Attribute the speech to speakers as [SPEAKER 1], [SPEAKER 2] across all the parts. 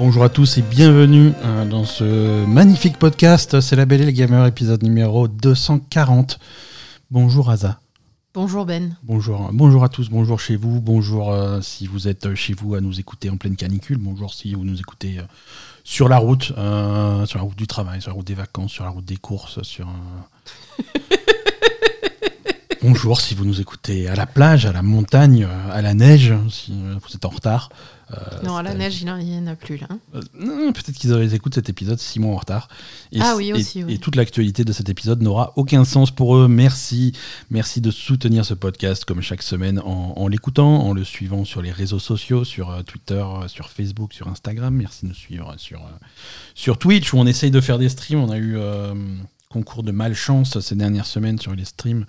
[SPEAKER 1] Bonjour à tous et bienvenue euh, dans ce magnifique podcast. C'est la Belle et le Gamer, épisode numéro 240. Bonjour Aza.
[SPEAKER 2] Bonjour Ben.
[SPEAKER 1] Bonjour, bonjour à tous, bonjour chez vous, bonjour euh, si vous êtes chez vous à nous écouter en pleine canicule, bonjour si vous nous écoutez euh, sur la route, euh, sur la route du travail, sur la route des vacances, sur la route des courses, sur... bonjour si vous nous écoutez à la plage, à la montagne, euh, à la neige, si euh, vous êtes en retard. Euh,
[SPEAKER 2] non, à la neige, il n'y en a plus là. hein.
[SPEAKER 1] Euh, non, Peut-être qu'ils auraient écouté cet épisode six mois en retard. Et,
[SPEAKER 2] Ah oui,
[SPEAKER 1] et-
[SPEAKER 2] aussi, oui.
[SPEAKER 1] et toute l'actualité de cet épisode n'aura aucun sens pour eux. Merci. Merci de soutenir ce podcast comme chaque semaine en, en l'écoutant, en le suivant sur les réseaux sociaux, sur euh, Twitter, sur Facebook, sur Instagram. Merci de nous suivre sur, sur Twitch où on essaye de faire des streams. On a eu euh, concours de malchance ces dernières semaines sur les streams.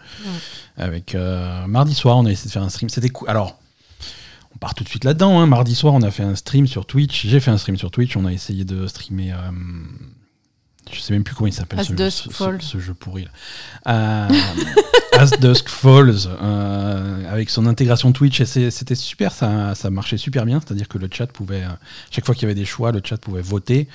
[SPEAKER 1] Avec euh, mardi soir, on a essayé de faire un stream. C'était cool. Alors, on part tout de suite là-dedans. hein. Mardi soir, on a fait un stream sur Twitch. J'ai fait un stream sur Twitch. On a essayé de streamer. euh, je sais même plus comment il s'appelle ce, ce- ce- jeu pourri. Là. Euh, As Dusk Falls, euh, avec son intégration Twitch. Et c'était super. Ça, ça marchait super bien. C'est-à-dire que le chat pouvait. chaque fois qu'il y avait des choix, le chat pouvait voter.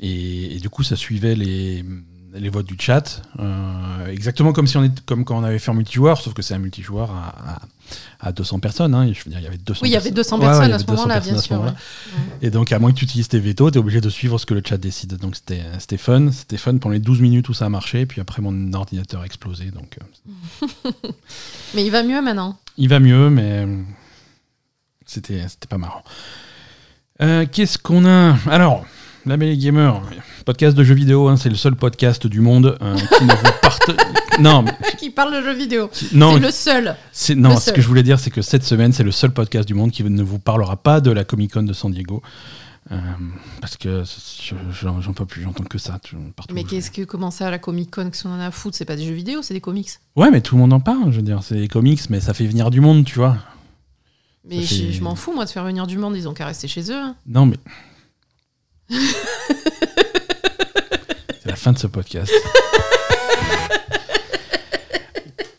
[SPEAKER 1] Et, et du coup, ça suivait les, les votes du chat. euh, exactement comme, si on est, comme quand on avait fait en multijoueur, sauf que c'est un multijoueur à, à, à 200 personnes. hein. je veux dire, il y avait 200
[SPEAKER 2] Oui, il y avait 200
[SPEAKER 1] Ouais, ouais,
[SPEAKER 2] personnes à ce
[SPEAKER 1] 200
[SPEAKER 2] moment-là, bien sûr. ouais.
[SPEAKER 1] Et donc, à moins que tu utilises tes veto, tu es obligé de suivre ce que le chat décide. Donc, c'était fun. C'était fun pendant les 12 minutes où ça a marché. Puis après, mon ordinateur a explosé. Donc, euh,
[SPEAKER 2] Mais il va mieux maintenant.
[SPEAKER 1] il va mieux, mais euh, c'était c'était pas marrant. Euh, Qu'est-ce qu'on a? Alors, la Belle Gamer, podcast de jeux vidéo, hein, c'est le seul podcast du monde euh, qui ne vous parte... Non, mais-
[SPEAKER 2] Qui parle de jeux vidéo.
[SPEAKER 1] non,
[SPEAKER 2] C'est le seul.
[SPEAKER 1] c'est- non
[SPEAKER 2] le
[SPEAKER 1] ce
[SPEAKER 2] seul.
[SPEAKER 1] que je voulais dire, c'est que cette semaine, c'est le seul podcast du monde qui ne vous parlera pas de la Comic Con de San Diego. Euh, parce que je- j'en peux plus, j'entends que ça tout- partout.
[SPEAKER 2] Mais qu'est-ce que comment ça, la Comic Con, qu'est-ce qu'on en a à foutre? C'est pas des jeux vidéo, c'est des comics.
[SPEAKER 1] Ouais, mais tout le monde en parle, je veux dire, c'est des comics, mais ça fait venir du monde, tu vois.
[SPEAKER 2] Mais je, je m'en fous, moi, de faire venir du monde. Ils ont qu'à rester chez eux. hein.
[SPEAKER 1] Non, mais. C'est la fin de ce podcast.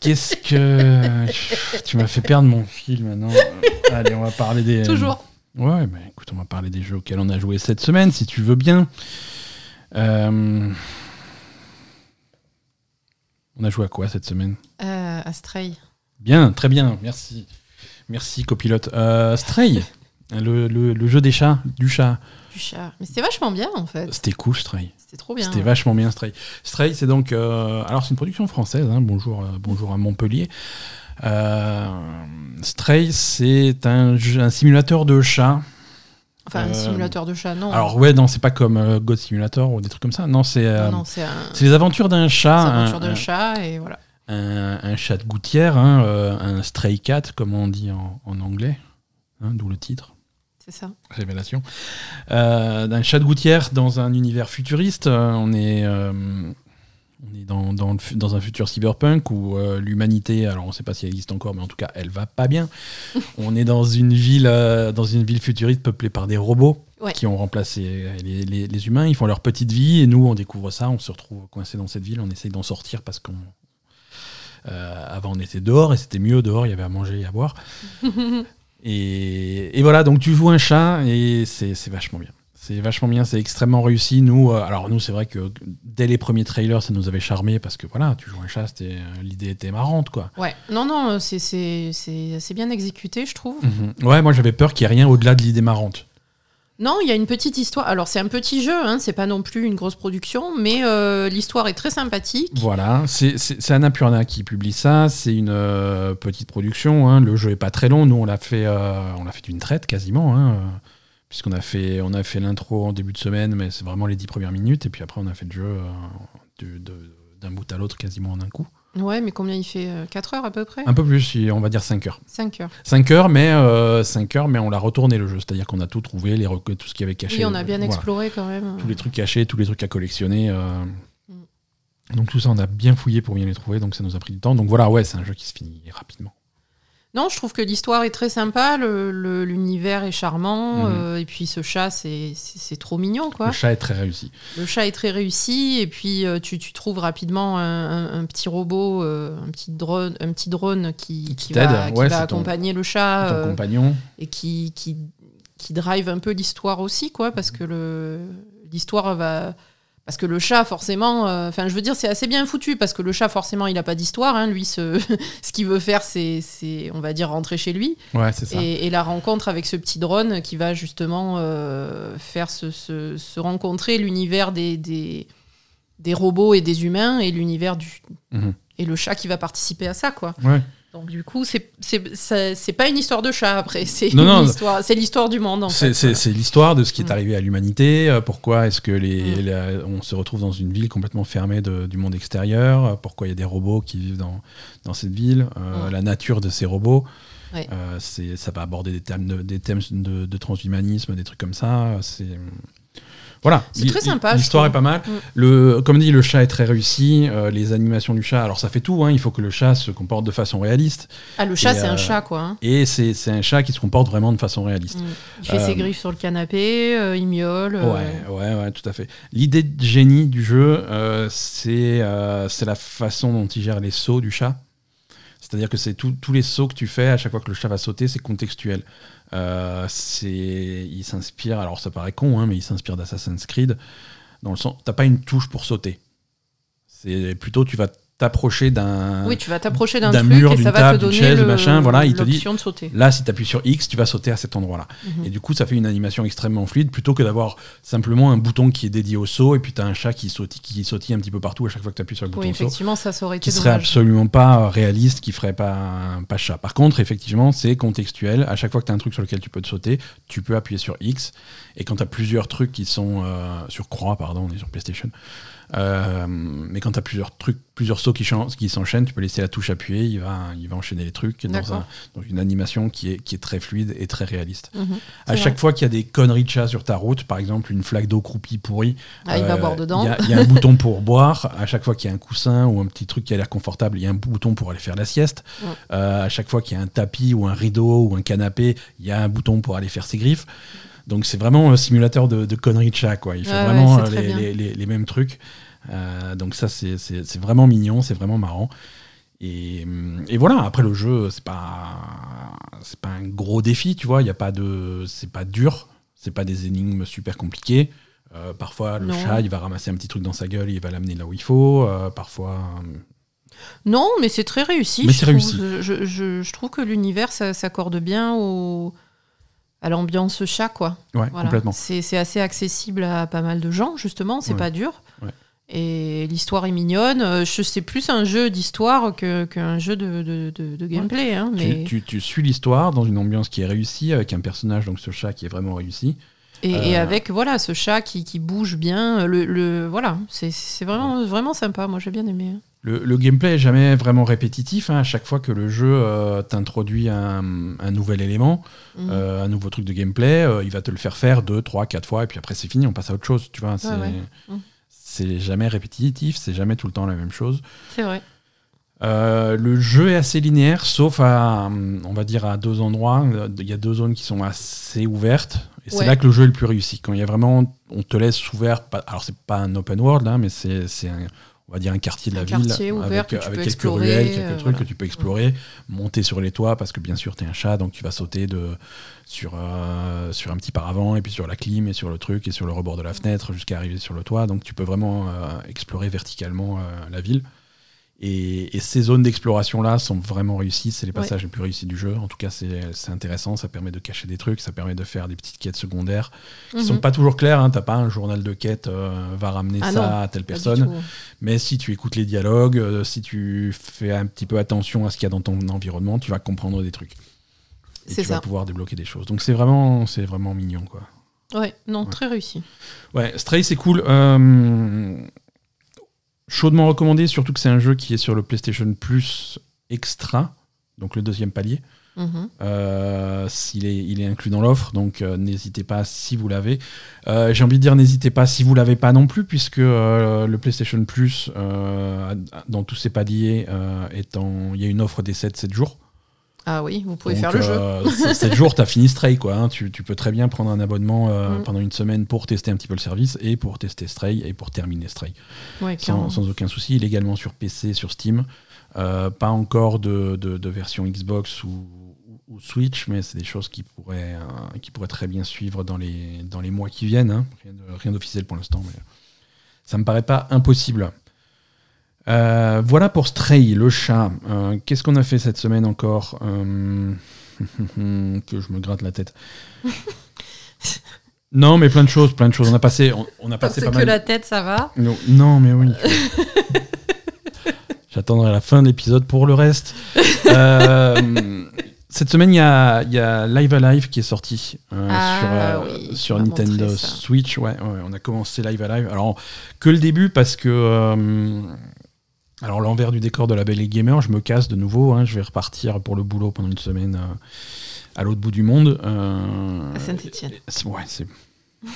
[SPEAKER 1] Qu'est-ce que. Tu m'as fait perdre mon fil maintenant. Allez, on va parler des.
[SPEAKER 2] Toujours.
[SPEAKER 1] Ouais, bah écoute, on va parler des jeux auxquels on a joué cette semaine, si tu veux bien. Euh, On a joué à quoi cette semaine?
[SPEAKER 2] Euh, Astray.
[SPEAKER 1] Bien, très bien, merci. Merci, copilote. Euh, Stray, le, le- le jeu des chats, du chat.
[SPEAKER 2] Chat. Mais c'était vachement bien, en fait.
[SPEAKER 1] C'était cool, Stray.
[SPEAKER 2] C'était trop bien.
[SPEAKER 1] C'était vachement bien, Stray. Stray, c'est donc. euh, alors, c'est une production française, hein, bonjour, euh, bonjour à Montpellier. Euh, Stray, c'est un, simulateur de chat.
[SPEAKER 2] Enfin, un
[SPEAKER 1] Euh,
[SPEAKER 2] simulateur de chat, non.
[SPEAKER 1] Alors, ouais, non, c'est pas comme God Simulator ou des trucs comme ça. Non, c'est.
[SPEAKER 2] c'est
[SPEAKER 1] les aventures d'un chat,
[SPEAKER 2] c'est
[SPEAKER 1] un,
[SPEAKER 2] aventure d'un
[SPEAKER 1] un-
[SPEAKER 2] chat, et voilà.
[SPEAKER 1] un- un chat de gouttière, hein, un stray cat, comme on dit en, en anglais, hein, d'où le titre.
[SPEAKER 2] C'est ça.
[SPEAKER 1] Révélation. Euh, d'un chat de gouttière dans un univers futuriste. Euh, on est, euh, on est dans, dans, le fu- dans un futur cyberpunk où euh, l'humanité, alors on ne sait pas si elle existe encore, mais en tout cas, elle va pas bien. on est dans une ville, euh, dans une ville futuriste peuplée par des robots
[SPEAKER 2] Ouais.
[SPEAKER 1] qui ont remplacé les, les- les humains. Ils font leur petite vie et nous, on découvre ça. On se retrouve coincé dans cette ville. On essaye d'en sortir parce qu'on euh, avant, on était dehors et c'était mieux dehors. Il y avait à manger et à boire. Et, et voilà, donc tu joues un chat et c'est vachement bien. C'est vachement bien, c'est extrêmement réussi. Nous, euh, alors nous, c'est vrai que dès les premiers trailers, ça nous avait charmé parce que voilà, tu joues un chat, euh, l'idée était marrante quoi.
[SPEAKER 2] Ouais. Non, non, c'est- c'est c'est assez bien exécuté, je trouve.
[SPEAKER 1] Mhm. Ouais, moi j'avais peur qu'il n'y ait rien au-delà de l'idée marrante.
[SPEAKER 2] Non, il y a une petite histoire. Alors, c'est un petit jeu, hein, c'est pas non plus une grosse production, mais euh, l'histoire est très sympathique.
[SPEAKER 1] Voilà, c'est- Annapurna qui publie ça. C'est une euh, petite production. hein. Le jeu est pas très long. Nous, on l'a fait, euh, fait d'une traite quasiment, hein, puisqu'on a fait, on a fait l'intro en début de semaine, mais c'est vraiment les dix premières minutes. Et puis après, on a fait le jeu d'un bout à l'autre quasiment en un coup.
[SPEAKER 2] Ouais, mais combien il fait 4 heures à peu près
[SPEAKER 1] Un peu plus, on va dire 5 heures.
[SPEAKER 2] 5 heures.
[SPEAKER 1] 5 heures, mais euh, 5 heures, mais on l'a retourné le jeu. C'est-à-dire qu'on a tout trouvé, les tout ce qui avait caché.
[SPEAKER 2] Oui, on a bien
[SPEAKER 1] Voilà.
[SPEAKER 2] exploré quand même.
[SPEAKER 1] tous les trucs cachés, tous les trucs à collectionner. euh.
[SPEAKER 2] Mm.
[SPEAKER 1] Donc tout ça, on a bien fouillé pour bien les trouver, donc ça nous a pris du temps. Donc voilà, ouais, c'est un jeu qui se finit rapidement.
[SPEAKER 2] Non, je trouve que l'histoire est très sympa, l'univers est charmant,
[SPEAKER 1] Mhm.
[SPEAKER 2] euh, et puis ce chat, c'est trop mignon, quoi.
[SPEAKER 1] Le chat est très réussi.
[SPEAKER 2] Le chat est très réussi, et puis euh, tu, tu trouves rapidement un, un- un petit robot, euh, un, petit drone, un petit drone qui,
[SPEAKER 1] Qui
[SPEAKER 2] qui
[SPEAKER 1] t'aide,
[SPEAKER 2] va, qui
[SPEAKER 1] ouais,
[SPEAKER 2] va
[SPEAKER 1] ton-
[SPEAKER 2] accompagner le chat
[SPEAKER 1] Ton compagnon.
[SPEAKER 2] et qui, qui, qui drive un peu l'histoire aussi, quoi, parce que le l'histoire va parce que le chat, forcément, euh, enfin, je veux dire, c'est assez bien foutu parce que le chat, forcément, il n'a pas d'histoire. Hein. Lui, ce, ce qu'il veut faire, c'est, c'est, on va dire, rentrer chez lui.
[SPEAKER 1] Ouais, c'est ça.
[SPEAKER 2] Et, et la rencontre avec ce petit drone qui va justement euh, faire se, se- se rencontrer l'univers des, des, des robots et des humains et l'univers du.
[SPEAKER 1] Mhm.
[SPEAKER 2] Et le chat qui va participer à ça, quoi.
[SPEAKER 1] Ouais.
[SPEAKER 2] Donc, du coup, c'est, c'est, pas une histoire de chat après, c'est, c'est l'histoire du monde,
[SPEAKER 1] C'est c'est l'histoire de ce qui est
[SPEAKER 2] Mm.
[SPEAKER 1] arrivé à l'humanité. euh, Pourquoi est-ce que les,
[SPEAKER 2] Mm.
[SPEAKER 1] la- on se retrouve dans une ville complètement fermée de- du monde extérieur euh, Pourquoi il y a des robots qui vivent dans, dans cette ville euh,
[SPEAKER 2] Mm.
[SPEAKER 1] La nature de ces robots.
[SPEAKER 2] Ouais.
[SPEAKER 1] Euh, ça va aborder des thèmes de, des thèmes de, de transhumanisme, des trucs comme ça. C'est voilà.
[SPEAKER 2] C'est très sympa,
[SPEAKER 1] L'histoire est pas mal.
[SPEAKER 2] Mm.
[SPEAKER 1] Le, comme dit, le chat est très réussi. euh, les animations du chat, alors ça fait tout. hein, il faut que le chat se comporte de façon réaliste.
[SPEAKER 2] Ah, le chat, c'est
[SPEAKER 1] euh,
[SPEAKER 2] un chat, quoi. hein.
[SPEAKER 1] Et c'est un chat qui se comporte vraiment de façon réaliste.
[SPEAKER 2] Mm. Il fait
[SPEAKER 1] Euh,
[SPEAKER 2] ses griffes sur le canapé, euh, il miaule. euh,
[SPEAKER 1] Ouais, ouais, ouais, tout à fait. L'idée de génie du jeu, euh, c'est euh, c'est la façon dont il gère les sauts du chat. C'est-à-dire que c'est tous les sauts que tu fais à chaque fois que le chat va sauter, c'est contextuel. Euh, il s'inspire, alors ça paraît con, hein, mais il s'inspire d'Assassin's Creed. Dans le sens, t'as pas une touche pour sauter. C'est plutôt tu vas t'approcher d'un.
[SPEAKER 2] Oui, tu vas t'approcher d'un
[SPEAKER 1] d'un
[SPEAKER 2] truc
[SPEAKER 1] mur,
[SPEAKER 2] et
[SPEAKER 1] d'une
[SPEAKER 2] ça va
[SPEAKER 1] table,
[SPEAKER 2] te
[SPEAKER 1] d'une chaise,
[SPEAKER 2] le-
[SPEAKER 1] machin, voilà, il te dit-
[SPEAKER 2] l'option de sauter.
[SPEAKER 1] Là, si tu appuies sur X, tu vas sauter à cet endroit-là.
[SPEAKER 2] Mhm.
[SPEAKER 1] Et du coup, ça fait une animation extrêmement fluide plutôt que d'avoir simplement un bouton qui est dédié au saut et puis tu as un chat qui sautille, qui sautille un petit peu partout à chaque fois que tu appuies sur le
[SPEAKER 2] Oui,
[SPEAKER 1] bouton
[SPEAKER 2] effectivement, ça, ça aurait été
[SPEAKER 1] Qui serait
[SPEAKER 2] dommage.
[SPEAKER 1] absolument pas réaliste, qui ferait pas, pas chat. Par contre, effectivement, c'est contextuel. À chaque fois que tu as un truc sur lequel tu peux te sauter, tu peux appuyer sur X. Et quand tu as plusieurs trucs qui sont euh, sur croix, pardon, on est sur PlayStation. Euh, mais quand tu as plusieurs trucs, plusieurs sauts qui, s'enchaînent, tu peux laisser la touche appuyée, il va, il va enchaîner les trucs dans,
[SPEAKER 2] D'accord.
[SPEAKER 1] un- dans une animation qui est, qui est très fluide et très réaliste.
[SPEAKER 2] Mhm.
[SPEAKER 1] À chaque fois qu'il y a des conneries de chat sur ta route, par exemple une flaque d'eau croupie pourrie,
[SPEAKER 2] Ah, il va
[SPEAKER 1] euh,
[SPEAKER 2] boire dedans.
[SPEAKER 1] Il y a- il y, a un bouton pour boire. À chaque fois qu'il y a un coussin ou un petit truc qui a l'air confortable, il y a un bouton pour aller faire la sieste.
[SPEAKER 2] Ouais.
[SPEAKER 1] Euh, à chaque fois qu'il y a un tapis ou un rideau ou un canapé, il y a un bouton pour aller faire ses griffes. Donc c'est vraiment un simulateur de, de conneries de chat. Quoi. Il fait vraiment
[SPEAKER 2] ouais,
[SPEAKER 1] euh, les,
[SPEAKER 2] bien.
[SPEAKER 1] les- les- les mêmes trucs. Euh, donc ça c'est- vraiment mignon, c'est vraiment marrant. Et, et voilà, après le jeu, c'est pas c'est pas un gros défi, tu vois, il y a pas de c'est pas dur, c'est pas des énigmes super compliquées. Euh, parfois le
[SPEAKER 2] Non.
[SPEAKER 1] chat, il va ramasser un petit truc dans sa gueule, il va l'amener là où il faut, Euh, parfois
[SPEAKER 2] Non, mais c'est très réussi.
[SPEAKER 1] Mais c'est réussi.
[SPEAKER 2] Je, je- trouve que l'univers s'accorde bien au, à l'ambiance chat, quoi.
[SPEAKER 1] ouais,
[SPEAKER 2] Voilà.
[SPEAKER 1] complètement.
[SPEAKER 2] C'est assez accessible à pas mal de gens, justement. C'est
[SPEAKER 1] Ouais.
[SPEAKER 2] pas dur.
[SPEAKER 1] Ouais.
[SPEAKER 2] Et l'histoire est mignonne. Euh, c'est plus un jeu d'histoire qu'un jeu de, de- de- de gameplay. hein, mais...
[SPEAKER 1] Tu, tu- tu suis l'histoire dans une ambiance qui est réussie, avec un personnage, donc ce chat qui est vraiment réussi.
[SPEAKER 2] Et, et
[SPEAKER 1] Euh,
[SPEAKER 2] avec voilà ce chat qui, qui bouge bien, le, le- voilà, c'est c'est vraiment vraiment sympa. Moi j'ai bien aimé.
[SPEAKER 1] Le, le gameplay est jamais vraiment répétitif. hein. À chaque fois que le jeu euh, t'introduit un, un nouvel élément,
[SPEAKER 2] Mhm.
[SPEAKER 1] euh, un nouveau truc de gameplay, euh, il va te le faire faire deux, trois, quatre fois, et puis après c'est fini, on passe à autre chose. Tu vois, c'est
[SPEAKER 2] ouais. Mm.
[SPEAKER 1] c'est jamais répétitif, c'est jamais tout le temps la même chose.
[SPEAKER 2] C'est vrai.
[SPEAKER 1] Le jeu est assez linéaire, sauf à, on va dire, à deux endroits. Il y a deux zones qui sont assez ouvertes, et c'est là que le jeu est le plus réussi. Quand il y a vraiment, on te laisse ouvert. pas- alors c'est pas un open world, hein, mais c'est c'est un, on va dire un quartier de la
[SPEAKER 2] Un
[SPEAKER 1] ville
[SPEAKER 2] ouvert
[SPEAKER 1] avec,
[SPEAKER 2] que tu
[SPEAKER 1] avec
[SPEAKER 2] peux
[SPEAKER 1] quelques
[SPEAKER 2] explorer,
[SPEAKER 1] ruelles, quelques
[SPEAKER 2] euh,
[SPEAKER 1] trucs
[SPEAKER 2] voilà.
[SPEAKER 1] que tu peux explorer, monter sur les toits parce que bien sûr tu es un chat, donc tu vas sauter de sur euh, sur un petit paravent et puis sur la clim et sur le truc et sur le rebord de la fenêtre jusqu'à arriver sur le toit. Donc tu peux vraiment euh, explorer verticalement euh, la ville. Et, et ces zones d'exploration-là sont vraiment réussies. C'est les
[SPEAKER 2] Ouais.
[SPEAKER 1] passages les plus réussis du jeu. En tout cas, c'est intéressant. Ça permet de cacher des trucs. Ça permet de faire des petites quêtes secondaires qui
[SPEAKER 2] Mhm.
[SPEAKER 1] sont pas toujours claires. Hein. T'as pas un journal de quête, euh, va ramener
[SPEAKER 2] Ah
[SPEAKER 1] ça
[SPEAKER 2] non,
[SPEAKER 1] à telle personne. Mais si tu écoutes les dialogues, euh, si tu fais un petit peu attention à ce qu'il y a dans ton environnement, tu vas comprendre des trucs. Et tu vas pouvoir débloquer des choses. Donc c'est vraiment, c'est vraiment mignon, quoi.
[SPEAKER 2] Ouais, non,
[SPEAKER 1] Ouais.
[SPEAKER 2] très réussi.
[SPEAKER 1] Ouais, Stray, c'est cool. Euh, chaudement recommandé, surtout que c'est un jeu qui est sur le PlayStation Plus Extra, donc le deuxième palier.
[SPEAKER 2] Mhm.
[SPEAKER 1] Euh, est, il est inclus dans l'offre, donc euh, n'hésitez pas si vous l'avez. Euh, J'ai envie de dire n'hésitez pas si vous l'avez pas non plus, puisque le PlayStation Plus, dans tous ses paliers, il y a une offre des 7-7 jours.
[SPEAKER 2] Ah oui, vous pouvez
[SPEAKER 1] Donc,
[SPEAKER 2] faire le jeu.
[SPEAKER 1] euh, 7 jours, t'as fini Stray, quoi. hein. Tu, tu peux très bien prendre un abonnement euh,
[SPEAKER 2] Mm.
[SPEAKER 1] pendant une semaine pour tester un petit peu le service et pour tester Stray et pour terminer Stray.
[SPEAKER 2] Ouais,
[SPEAKER 1] Sans, aucun souci. Il est également sur PC, sur Steam. Euh, pas encore de, de- de version Xbox ou, Switch, mais c'est des choses qui pourraient, euh, qui pourraient très bien suivre dans les, dans les mois qui viennent. hein. Rien d'officiel pour l'instant, mais ça me paraît pas impossible. Euh, voilà pour Stray, le chat. Euh, Qu'est-ce qu'on a fait cette semaine encore Euh, Que je me gratte la tête. non, mais plein de choses, plein de choses. On a passé, on, on a passé
[SPEAKER 2] Parce
[SPEAKER 1] pas
[SPEAKER 2] que
[SPEAKER 1] mal.
[SPEAKER 2] la tête, ça va.
[SPEAKER 1] Non, non, mais oui. J'attendrai la fin de l'épisode pour le reste. Cette semaine, il y y a Live Alive qui est sorti
[SPEAKER 2] Ah,
[SPEAKER 1] sur,
[SPEAKER 2] oui,
[SPEAKER 1] Nintendo. Switch. Ouais, ouais, on a commencé Live Alive. Alors, que le début parce que. Alors, l'envers du décor de la Belle et Gamer, je me casse de nouveau. hein, je vais repartir pour le boulot pendant une semaine euh, à l'autre bout du monde. euh,
[SPEAKER 2] À Saint-Étienne.
[SPEAKER 1] c'est- Ouais, c'est.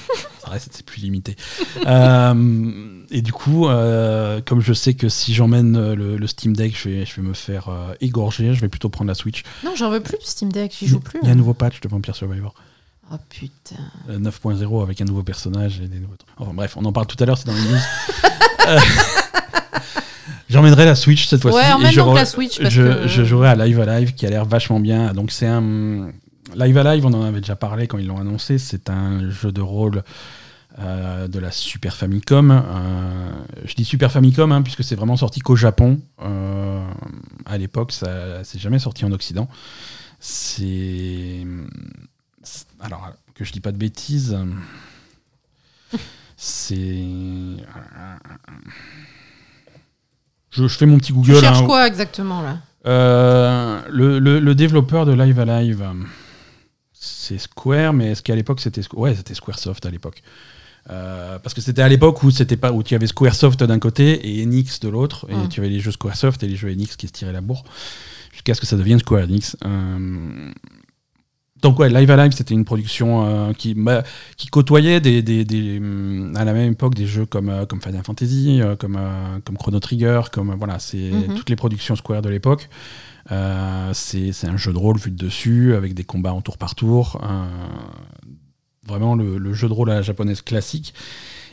[SPEAKER 1] Ça reste, c'est plus limité. Euh, et du coup, comme je sais que si j'emmène le, le Steam Deck, je vais, je vais me faire égorger, je vais plutôt prendre la Switch.
[SPEAKER 2] Non, j'en veux plus du Steam Deck, j'y joue plus.
[SPEAKER 1] Il y a un
[SPEAKER 2] hein.
[SPEAKER 1] nouveau patch de Vampire Survivor
[SPEAKER 2] Oh putain.
[SPEAKER 1] euh, 9.0 avec un nouveau personnage et des nouveaux trucs. Enfin bref, on en parle tout à l'heure, c'est dans les news. J'emmènerai la Switch cette fois-ci.
[SPEAKER 2] Ouais, emmène donc la Switch, parce
[SPEAKER 1] je,
[SPEAKER 2] que-
[SPEAKER 1] je jouerai à Live Alive qui a l'air vachement bien. Donc c'est un Live Alive, on en avait déjà parlé quand ils l'ont annoncé. C'est un jeu de rôle euh, de la Super Famicom. Euh, je dis Super Famicom hein, puisque c'est vraiment sorti qu'au Japon. Euh, à l'époque, ça c'est jamais sorti en Occident. C'est- alors que je dis pas de bêtises. C'est je, je fais mon petit
[SPEAKER 2] Tu
[SPEAKER 1] Google.
[SPEAKER 2] cherches
[SPEAKER 1] hein.
[SPEAKER 2] quoi exactement là?
[SPEAKER 1] Euh, le, le- le développeur de Live Alive, c'est Square, mais est-ce qu'à l'époque c'était Squ- ouais c'était SquareSoft à l'époque. Euh, parce que c'était à l'époque où c'était pas où tu avais SquareSoft d'un côté et Enix de l'autre, et tu avais les jeux SquareSoft et les jeux Enix qui se tiraient la bourre jusqu'à ce que ça devienne Square Enix. Euh, donc ouais, Live Alive c'était une production euh, qui bah, qui côtoyait des, des- des, hum, à la même époque des jeux comme euh, comme Final Fantasy, euh, comme comme Chrono Trigger, comme voilà c'est
[SPEAKER 2] Mhm.
[SPEAKER 1] toutes les productions Square de l'époque. C'est un jeu de rôle vu de dessus avec des combats en tour par tour. vraiment le, le jeu de rôle à la japonaise classique.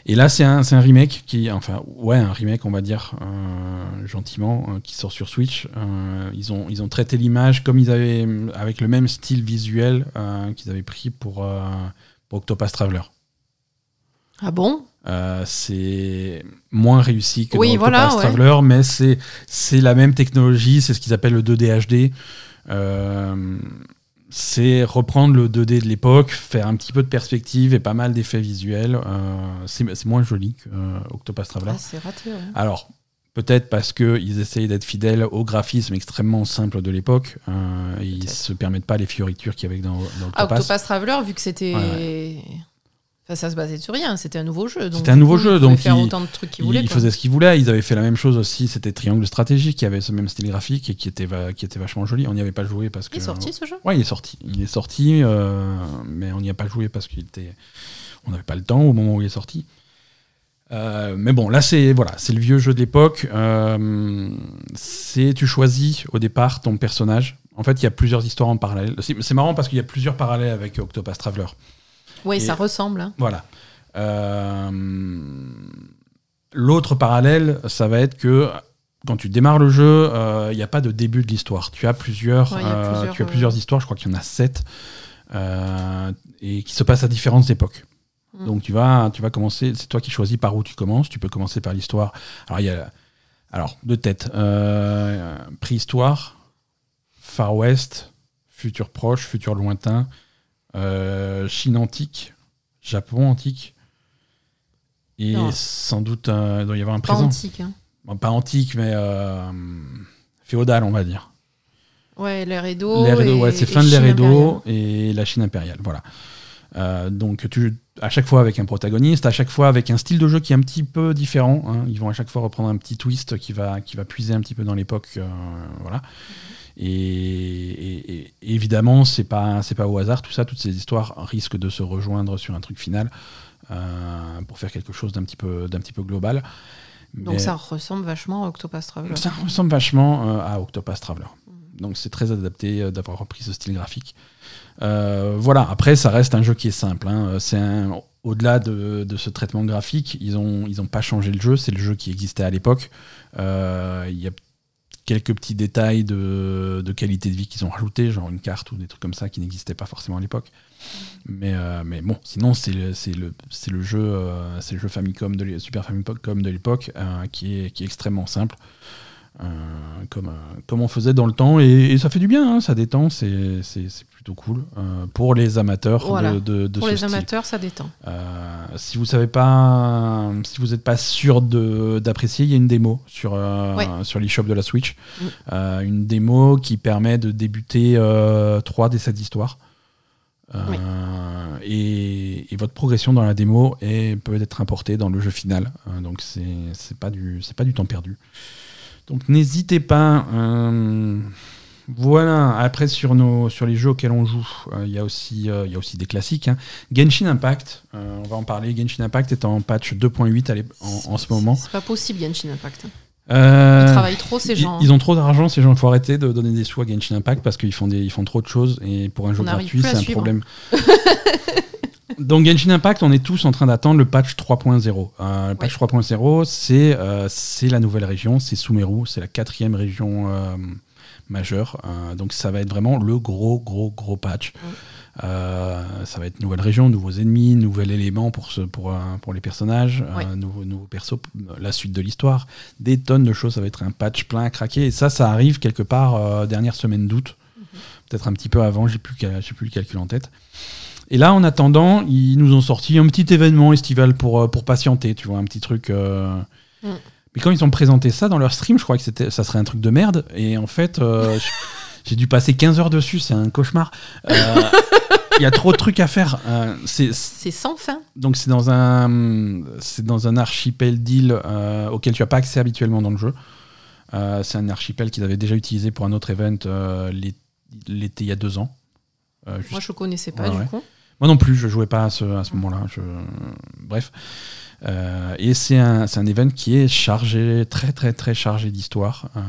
[SPEAKER 1] Et là, c'est un, un remake qui, enfin, ouais, un remake, on va dire, euh, gentiment, euh, qui sort sur Switch. Euh, ils, ont, ils ont traité l'image comme ils avaient, avec le même style visuel qu'ils avaient pris pour, pour Octopath Traveler.
[SPEAKER 2] Ah bon?
[SPEAKER 1] C'est moins réussi que
[SPEAKER 2] Oui, voilà, ouais.
[SPEAKER 1] Traveler, mais c'est c'est la même technologie, c'est ce qu'ils appellent le 2D HD. C'est reprendre le 2D de l'époque, faire un petit peu de perspective et pas mal d'effets visuels. Euh, c'est moins joli que euh, Traveler.
[SPEAKER 2] Ah, C'est raté, ouais.
[SPEAKER 1] Alors, peut-être parce qu'ils essayent d'être fidèles au graphisme extrêmement simple de l'époque. euh, ils
[SPEAKER 2] Peut-être.
[SPEAKER 1] se permettent pas les fioritures qu'il y avait dans, dans
[SPEAKER 2] Ah,
[SPEAKER 1] Octopath.
[SPEAKER 2] Octopath Traveler, vu que c'était.
[SPEAKER 1] Ouais,
[SPEAKER 2] Enfin, ça se basait sur rien, c'était un nouveau jeu.
[SPEAKER 1] C'était un nouveau
[SPEAKER 2] coup,
[SPEAKER 1] jeu, donc
[SPEAKER 2] faire
[SPEAKER 1] il-
[SPEAKER 2] autant de trucs qu'ils voulaient.
[SPEAKER 1] ils faisaient ce qu'ils voulaient. Ils avaient fait la même chose aussi. C'était Triangle Stratégie qui avait ce même style graphique et qui était, va- qui était vachement joli. On n'y avait pas joué parce que.
[SPEAKER 2] Il est sorti ce jeu?
[SPEAKER 1] Ouais, il est sorti. Il est sorti, euh, mais on n'y a pas joué parce qu'il était. On n'avait pas le temps au moment où il est sorti. Euh, mais bon, là c'est voilà, c'est le vieux jeu de l'époque. Euh, c'est tu choisis au départ ton personnage. En fait, il y a plusieurs histoires en parallèle. C'est marrant parce qu'il y a plusieurs parallèles avec Octopath Traveler.
[SPEAKER 2] Oui,
[SPEAKER 1] Et-
[SPEAKER 2] ça ressemble. hein.
[SPEAKER 1] Voilà. Euh, L'autre parallèle, ça va être que quand tu démarres le jeu, euh, il n'y a pas de début de l'histoire. Tu as plusieurs,
[SPEAKER 2] Ouais,
[SPEAKER 1] euh,
[SPEAKER 2] plusieurs,
[SPEAKER 1] tu as
[SPEAKER 2] euh,
[SPEAKER 1] plusieurs histoires. Je crois qu'il y en a sept euh, et qui se passent à différentes époques.
[SPEAKER 2] Mm.
[SPEAKER 1] Donc tu vas, tu vas commencer. C'est toi qui choisis par où tu commences. Tu peux commencer par l'histoire. Alors il y a, alors de tête, euh, préhistoire, Far West, futur proche, futur lointain, euh, Chine antique, Japon antique, et
[SPEAKER 2] Non.
[SPEAKER 1] sans doute euh, il doit y avoir un
[SPEAKER 2] Pas
[SPEAKER 1] présent.
[SPEAKER 2] antique. hein.
[SPEAKER 1] Bon, pas antique, mais euh, féodal, on va dire.
[SPEAKER 2] Ouais, l'ère Edo.
[SPEAKER 1] Ouais, c'est fin de l'ère Edo et la Chine impériale, voilà. Euh, donc tu, à chaque fois avec un protagoniste, à chaque fois avec un style de jeu qui est un petit peu différent. hein. Ils vont à chaque fois reprendre un petit twist qui va, qui va puiser un petit peu dans l'époque, euh, voilà. Et, et- et- et évidemment, c'est pas, c'est pas au hasard tout ça. Toutes ces histoires risquent de se rejoindre sur un truc final euh, pour faire quelque chose d'un petit peu, d'un petit peu global.
[SPEAKER 2] Donc ça ressemble vachement à Octopath Traveler.
[SPEAKER 1] ça ressemble vachement euh, à Octopath Traveler. Donc c'est très adapté euh, d'avoir repris ce style graphique. Euh, voilà, après ça reste un jeu qui est simple. hein. C'est Au-delà de, de ce traitement graphique, ils n'ont ils ont pas changé le jeu, c'est le jeu qui existait à l'époque. Euh, Il y a quelques petits détails de, qualité de vie qu'ils ont rajoutés, genre une carte ou des trucs comme ça qui n'existaient pas forcément à l'époque. Mais, euh, mais bon, sinon, c'est le, le, le, jeu, euh, c'est le jeu Famicom de Super Famicom de l'époque euh, qui, est, qui est extrêmement simple. comme, comme on faisait dans le temps et, ça fait du bien, hein, ça détend, c'est, c'est plutôt cool euh, pour les amateurs
[SPEAKER 2] Voilà.
[SPEAKER 1] de, de, de
[SPEAKER 2] Pour
[SPEAKER 1] ce
[SPEAKER 2] les
[SPEAKER 1] style.
[SPEAKER 2] amateurs, ça détend.
[SPEAKER 1] Euh, si vous savez pas, si vous n'êtes pas sûr de- d'apprécier, il y a une démo sur euh,
[SPEAKER 2] Ouais.
[SPEAKER 1] sur l'eShop de la Switch,
[SPEAKER 2] Mm.
[SPEAKER 1] Euh, une démo qui permet de débuter euh, trois des sept histoires. Et, et votre progression dans la démo est, peut être importée dans le jeu final. Donc c'est c'est pas du c'est pas du temps perdu. Donc n'hésitez pas. Voilà. Après sur nos sur les jeux auxquels on joue, euh, il y a aussi euh, y a aussi des classiques. hein. Genshin Impact, euh, on va en parler. Genshin Impact est en patch 2.8 à l'ép- en, en ce moment.
[SPEAKER 2] C'est pas possible, Genshin Impact.
[SPEAKER 1] Euh,
[SPEAKER 2] Ils travaillent trop, ces gens.
[SPEAKER 1] Ils, ont trop d'argent, ces gens. Il faut arrêter de donner des sous à Genshin Impact parce qu'ils font, des, ils font trop de choses et pour un jeu
[SPEAKER 2] On
[SPEAKER 1] gratuit, c'est un
[SPEAKER 2] suivre.
[SPEAKER 1] problème. Donc Genshin Impact, on est tous en train d'attendre le patch 3.0. Euh, le patch 3.0, c'est euh, c'est la nouvelle région, c'est Sumeru, c'est la quatrième région majeure. Euh, donc ça va être vraiment le gros, gros, gros patch. Euh, ça va être nouvelle région, nouveaux ennemis, nouvel élément pour, ce, pour, euh, pour les personnages, euh, nouveaux, nouveaux persos, la suite de l'histoire, des tonnes de choses. Ça va être un patch plein à craquer. Et ça, ça arrive quelque part dernière semaine d'août, peut-être un petit peu avant, j'ai plus, plus le calcul en tête. Et là, en attendant, ils nous ont sorti un petit événement estival pour, pour patienter, tu vois, un petit truc.
[SPEAKER 2] Mm.
[SPEAKER 1] Mais quand ils ont présenté ça dans leur stream, je crois que c'était, ça serait un truc de merde. Et en fait, euh, j'ai dû passer 15 heures dessus, c'est un cauchemar. Euh, Il y a trop de trucs à faire. Euh, c'est,
[SPEAKER 2] C'est sans fin.
[SPEAKER 1] donc c'est dans un c'est dans un archipel d'îles euh, auquel tu n'as pas accès habituellement dans le jeu. Euh, c'est un archipel qu'ils avaient déjà utilisé pour un autre event euh, l'é- l'été il y a deux ans. Euh, juste-
[SPEAKER 2] Moi, je connaissais pas,
[SPEAKER 1] Ouais,
[SPEAKER 2] du
[SPEAKER 1] ouais.
[SPEAKER 2] coup.
[SPEAKER 1] Moi non plus, je jouais pas à ce, à ce moment-là. Je... Bref. Euh, et c'est un, un event qui est chargé, très très très chargé d'histoire. Euh,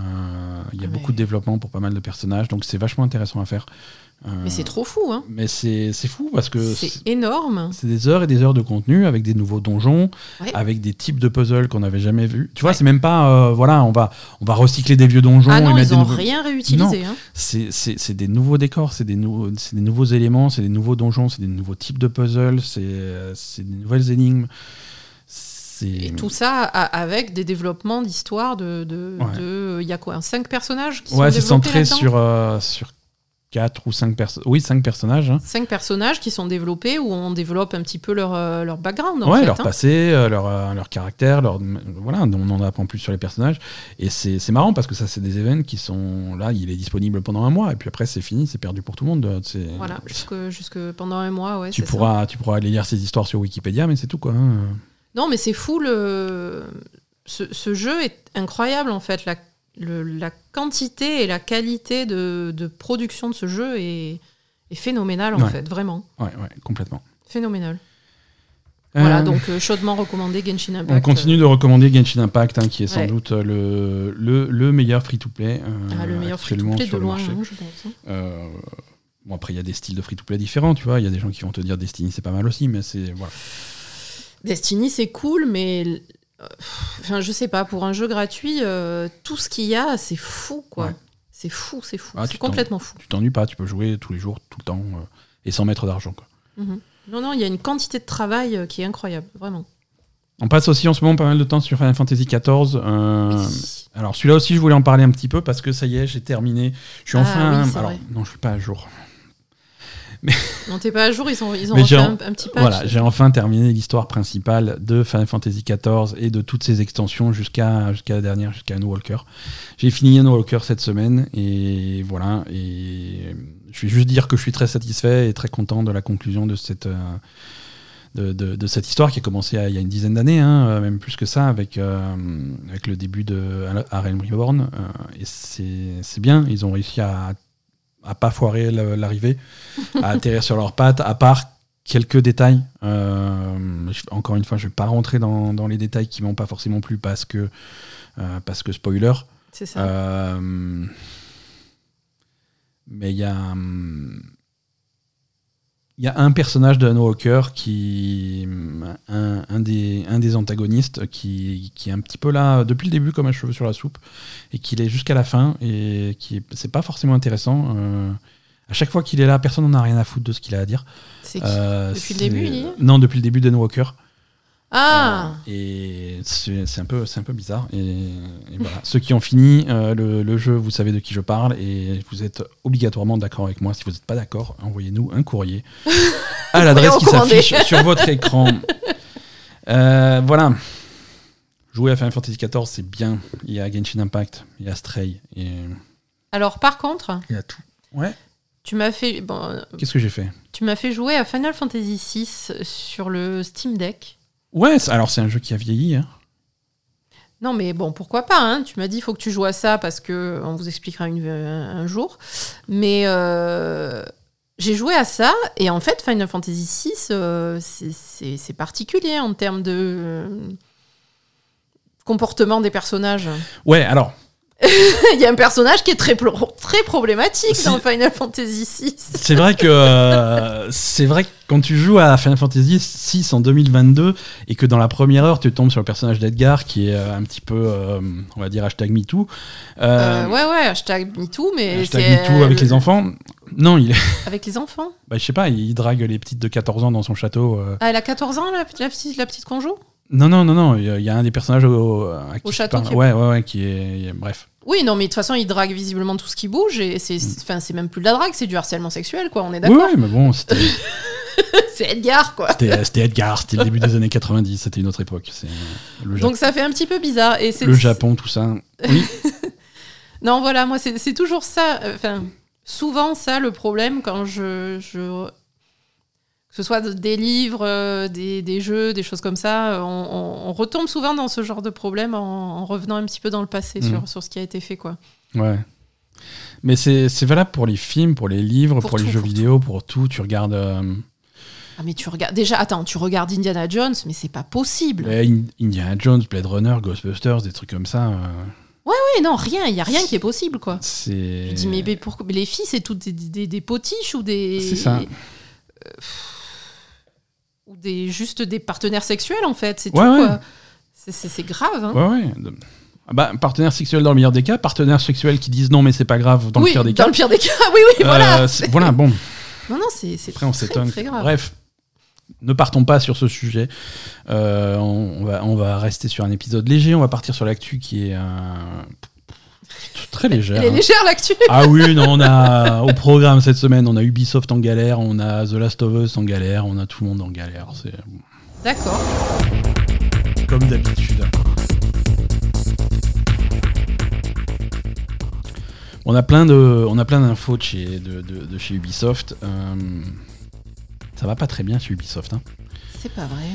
[SPEAKER 1] il y a
[SPEAKER 2] Ah,
[SPEAKER 1] beaucoup de développement pour pas mal de personnages, donc c'est vachement intéressant à faire. Euh,
[SPEAKER 2] Mais c'est trop fou, hein.
[SPEAKER 1] Mais c'est fou parce que
[SPEAKER 2] C'est énorme.
[SPEAKER 1] c'est des heures et des heures de contenu avec des nouveaux donjons,
[SPEAKER 2] Ouais.
[SPEAKER 1] avec des types de puzzles qu'on n'avait jamais vus. Tu vois,
[SPEAKER 2] Ouais.
[SPEAKER 1] c'est même pas, euh, voilà, on va, on va recycler des vieux donjons
[SPEAKER 2] Ah
[SPEAKER 1] et
[SPEAKER 2] non,
[SPEAKER 1] mettre
[SPEAKER 2] ils
[SPEAKER 1] des
[SPEAKER 2] ont
[SPEAKER 1] nouveaux.
[SPEAKER 2] rien réutilisé. Hein.
[SPEAKER 1] C'est des nouveaux décors, c'est des, nou- des nouveaux éléments, c'est des nouveaux donjons, c'est des nouveaux types de puzzles, c'est c'est des nouvelles énigmes.
[SPEAKER 2] Et tout ça avec des développements d'histoire de. de-
[SPEAKER 1] Ouais.
[SPEAKER 2] de- Il y a quoi un 5 personnages qui
[SPEAKER 1] ouais,
[SPEAKER 2] sont
[SPEAKER 1] c'est centré sur euh, sur quatre ou cinq personnes. Oui, cinq personnages. hein.
[SPEAKER 2] Cinq personnages qui sont développés où on développe un petit peu leur, euh, leur background. En
[SPEAKER 1] ouais,
[SPEAKER 2] fait,
[SPEAKER 1] leur
[SPEAKER 2] hein.
[SPEAKER 1] passé, euh, leur, euh, leur caractère, leur, voilà, on en apprend plus sur les personnages. Et c'est marrant parce que ça, c'est des événements qui sont là, il est disponible pendant un mois, et puis après, c'est fini, c'est perdu pour tout le monde.
[SPEAKER 2] Voilà, jusque, jusque pendant un mois, ouais.
[SPEAKER 1] tu,
[SPEAKER 2] ça.
[SPEAKER 1] pourras, tu pourras aller lire ces histoires sur Wikipédia, mais c'est tout, quoi. hein.
[SPEAKER 2] Non, mais c'est fou, le... ce, ce jeu est incroyable en fait. La, le- la quantité et la qualité de, de production de ce jeu est, est phénoménale en
[SPEAKER 1] Ouais.
[SPEAKER 2] fait, vraiment.
[SPEAKER 1] Ouais, ouais, complètement.
[SPEAKER 2] Phénoménal. Voilà,
[SPEAKER 1] Euh,
[SPEAKER 2] donc euh, chaudement recommandé Genshin Impact.
[SPEAKER 1] On continue de recommander Genshin Impact, hein, qui est sans
[SPEAKER 2] Ouais.
[SPEAKER 1] doute le, le, le meilleur free-to-play. euh,
[SPEAKER 2] Ah, le meilleur
[SPEAKER 1] actuellement
[SPEAKER 2] free-to-play de
[SPEAKER 1] sur le
[SPEAKER 2] loin,
[SPEAKER 1] marché.
[SPEAKER 2] hein, je pense. hein.
[SPEAKER 1] Euh, bon, après, il y a des styles de free-to-play différents, tu vois. Il y a des gens qui vont te dire Destiny, c'est pas mal aussi, mais c'est. Voilà.
[SPEAKER 2] Destiny, c'est cool, mais euh, enfin, je sais pas, pour un jeu gratuit, euh, tout ce qu'il y a, c'est fou, quoi.
[SPEAKER 1] Ouais.
[SPEAKER 2] C'est fou, c'est fou.
[SPEAKER 1] Ah,
[SPEAKER 2] c'est complètement fou.
[SPEAKER 1] Tu t'ennuies pas, tu peux jouer tous les jours, tout le temps, euh, et sans mettre d'argent, quoi.
[SPEAKER 2] Mhm. Non, non, il y a une quantité de travail euh, qui est incroyable, vraiment.
[SPEAKER 1] On passe aussi en ce moment pas mal de temps sur Final Fantasy XIV.
[SPEAKER 2] Oui.
[SPEAKER 1] Alors celui-là aussi, je voulais en parler un petit peu parce que ça y est, j'ai terminé. Je suis
[SPEAKER 2] Ah
[SPEAKER 1] enfin.
[SPEAKER 2] oui, c'est
[SPEAKER 1] alors
[SPEAKER 2] vrai.
[SPEAKER 1] non, je suis pas à jour.
[SPEAKER 2] Non, t'es pas à jour, ils ont, ils ont
[SPEAKER 1] Mais
[SPEAKER 2] refait un,
[SPEAKER 1] en-
[SPEAKER 2] un petit patch.
[SPEAKER 1] Voilà, j'ai enfin terminé l'histoire principale de Final Fantasy XIV et de toutes ses extensions jusqu'à jusqu'à la dernière, jusqu'à No Walker. J'ai fini No Walker cette semaine et voilà. Et je vais juste dire que je suis très satisfait et très content de la conclusion de cette euh, de, de- de cette histoire qui a commencé à- il y a une dizaine d'années, hein, euh, même plus que ça, avec euh, avec le début de Harem Reborn. euh, et c'est bien, ils ont réussi à à pas foirer la- l'arrivée, à atterrir sur leurs pattes, à part quelques détails. Euh, je- encore une fois, je vais pas rentrer dans, dans les détails qui m'ont pas forcément plu parce que euh, parce que spoiler.
[SPEAKER 2] C'est ça.
[SPEAKER 1] Euh, mais il y a hum, il y a un personnage de Walker qui. Un, un, des, un des antagonistes qui, qui est un petit peu là depuis le début comme un cheveu sur la soupe et qui est jusqu'à la fin et qui c'est pas forcément intéressant. Euh, à chaque fois qu'il est là, personne n'en a rien à foutre de ce qu'il a à dire.
[SPEAKER 2] C'est euh, Depuis le début, il
[SPEAKER 1] Non, depuis le début d'Anne Walker.
[SPEAKER 2] Ah
[SPEAKER 1] euh, Et c'est un, peu, un peu bizarre. Et, voilà. Ceux qui ont fini euh, le, jeu, vous savez de qui je parle. Et vous êtes obligatoirement d'accord avec moi. Si vous n'êtes pas d'accord, envoyez-nous un courrier à l'adresse qui s'affiche sur votre écran. Euh, voilà. Jouer à Final Fantasy XIV, c'est bien. Il y a Genshin Impact, il y a Stray. Et...
[SPEAKER 2] Alors, par contre.
[SPEAKER 1] Il y a tout. Ouais.
[SPEAKER 2] Tu m'as fait. Bon,
[SPEAKER 1] Qu'est-ce que j'ai fait?
[SPEAKER 2] Tu m'as fait jouer à Final Fantasy VI sur le Steam Deck.
[SPEAKER 1] Ouais, alors c'est un jeu qui a vieilli. Hein.
[SPEAKER 2] Non, mais bon, pourquoi pas hein. Tu m'as dit, il faut que tu joues à ça parce que on vous expliquera une, un, jour. Mais euh, j'ai joué à ça et en fait, Final Fantasy VI, euh, c'est particulier en termes de euh, comportement des personnages.
[SPEAKER 1] Ouais, alors
[SPEAKER 2] il y a un personnage qui est très, très problématique dans Final Fantasy VI.
[SPEAKER 1] c'est vrai que euh, c'est vrai que quand tu joues à Final Fantasy VI en 2022 et que dans la première heure tu tombes sur le personnage d'Edgar qui est euh, un petit peu, euh, on va dire hashtag MeToo.
[SPEAKER 2] ouais ouais hashtag MeToo mais
[SPEAKER 1] hashtag MeToo avec les enfants. Non, il est.
[SPEAKER 2] Avec les enfants
[SPEAKER 1] bah, Je sais pas, il drague les petites de 14 ans dans son château.
[SPEAKER 2] Ah, elle a 14 ans, la, petite, la petite qu'on joue
[SPEAKER 1] Non, non, non, non. Il y, a un des personnages au,
[SPEAKER 2] au château.
[SPEAKER 1] Qui ouais, ouais, ouais, qui est. Bref.
[SPEAKER 2] Oui, non, mais de toute façon, il drague visiblement tout ce qui bouge et c'est, mm. enfin, c'est même plus de la drague, c'est du harcèlement sexuel, quoi. On est d'accord.
[SPEAKER 1] Oui, mais bon, c'était.
[SPEAKER 2] c'est Edgar, quoi.
[SPEAKER 1] C'était, Edgar, c'était le début des années 90, c'était une autre époque. C'est
[SPEAKER 2] le Donc ça fait un petit peu bizarre. Et c'est,
[SPEAKER 1] le Japon, tout ça. Oui.
[SPEAKER 2] non, voilà, moi, c'est, c'est toujours ça. Enfin, souvent ça le problème quand je, je que ce soit des livres, euh, des, jeux, des choses comme ça, euh, on, retombe souvent dans ce genre de problème en, revenant un petit peu dans le passé sur, mm. sur, ce qui a été fait. Quoi.
[SPEAKER 1] Ouais. Mais c'est valable pour les films, pour les livres, pour, les jeux vidéo, pour tout. Tu regardes. Euh,
[SPEAKER 2] ah, mais tu regardes. Déjà, attends, tu regardes Indiana Jones, mais c'est pas possible.
[SPEAKER 1] Indiana Jones, Blade Runner, Ghostbusters, des trucs comme ça.
[SPEAKER 2] Ouais, ouais, non, rien, il y a rien qui est possible, quoi.
[SPEAKER 1] C'est.
[SPEAKER 2] Je dis, mais, pour, les filles, c'est toutes des, des, des, potiches ou des.
[SPEAKER 1] C'est ça
[SPEAKER 2] ou des juste des partenaires sexuels en fait, c'est tout. C'est grave. Hein.
[SPEAKER 1] Ouais, ouais. Ah bah, partenaire sexuel dans le meilleur des cas, partenaire sexuel qui disent non mais c'est pas grave dans le pire des cas.
[SPEAKER 2] Dans le pire des cas, oui oui voilà.
[SPEAKER 1] Euh, voilà bon.
[SPEAKER 2] Non non c'est
[SPEAKER 1] après on s'étonne. Bref, ne partons pas sur ce sujet. Euh, on, va on va rester sur un épisode léger. On va partir sur l'actu qui est un Très légère.
[SPEAKER 2] Elle est hein. légère l'actu.
[SPEAKER 1] Ah oui, non, on a au programme cette semaine, on a Ubisoft en galère, on a The Last of Us en galère, on a tout le monde en galère.
[SPEAKER 2] D'accord.
[SPEAKER 1] Comme d'habitude. On a plein de, on a plein d'infos de chez, de, chez Ubisoft. Euh, ça va pas très bien chez Ubisoft. Hein.
[SPEAKER 2] C'est pas vrai.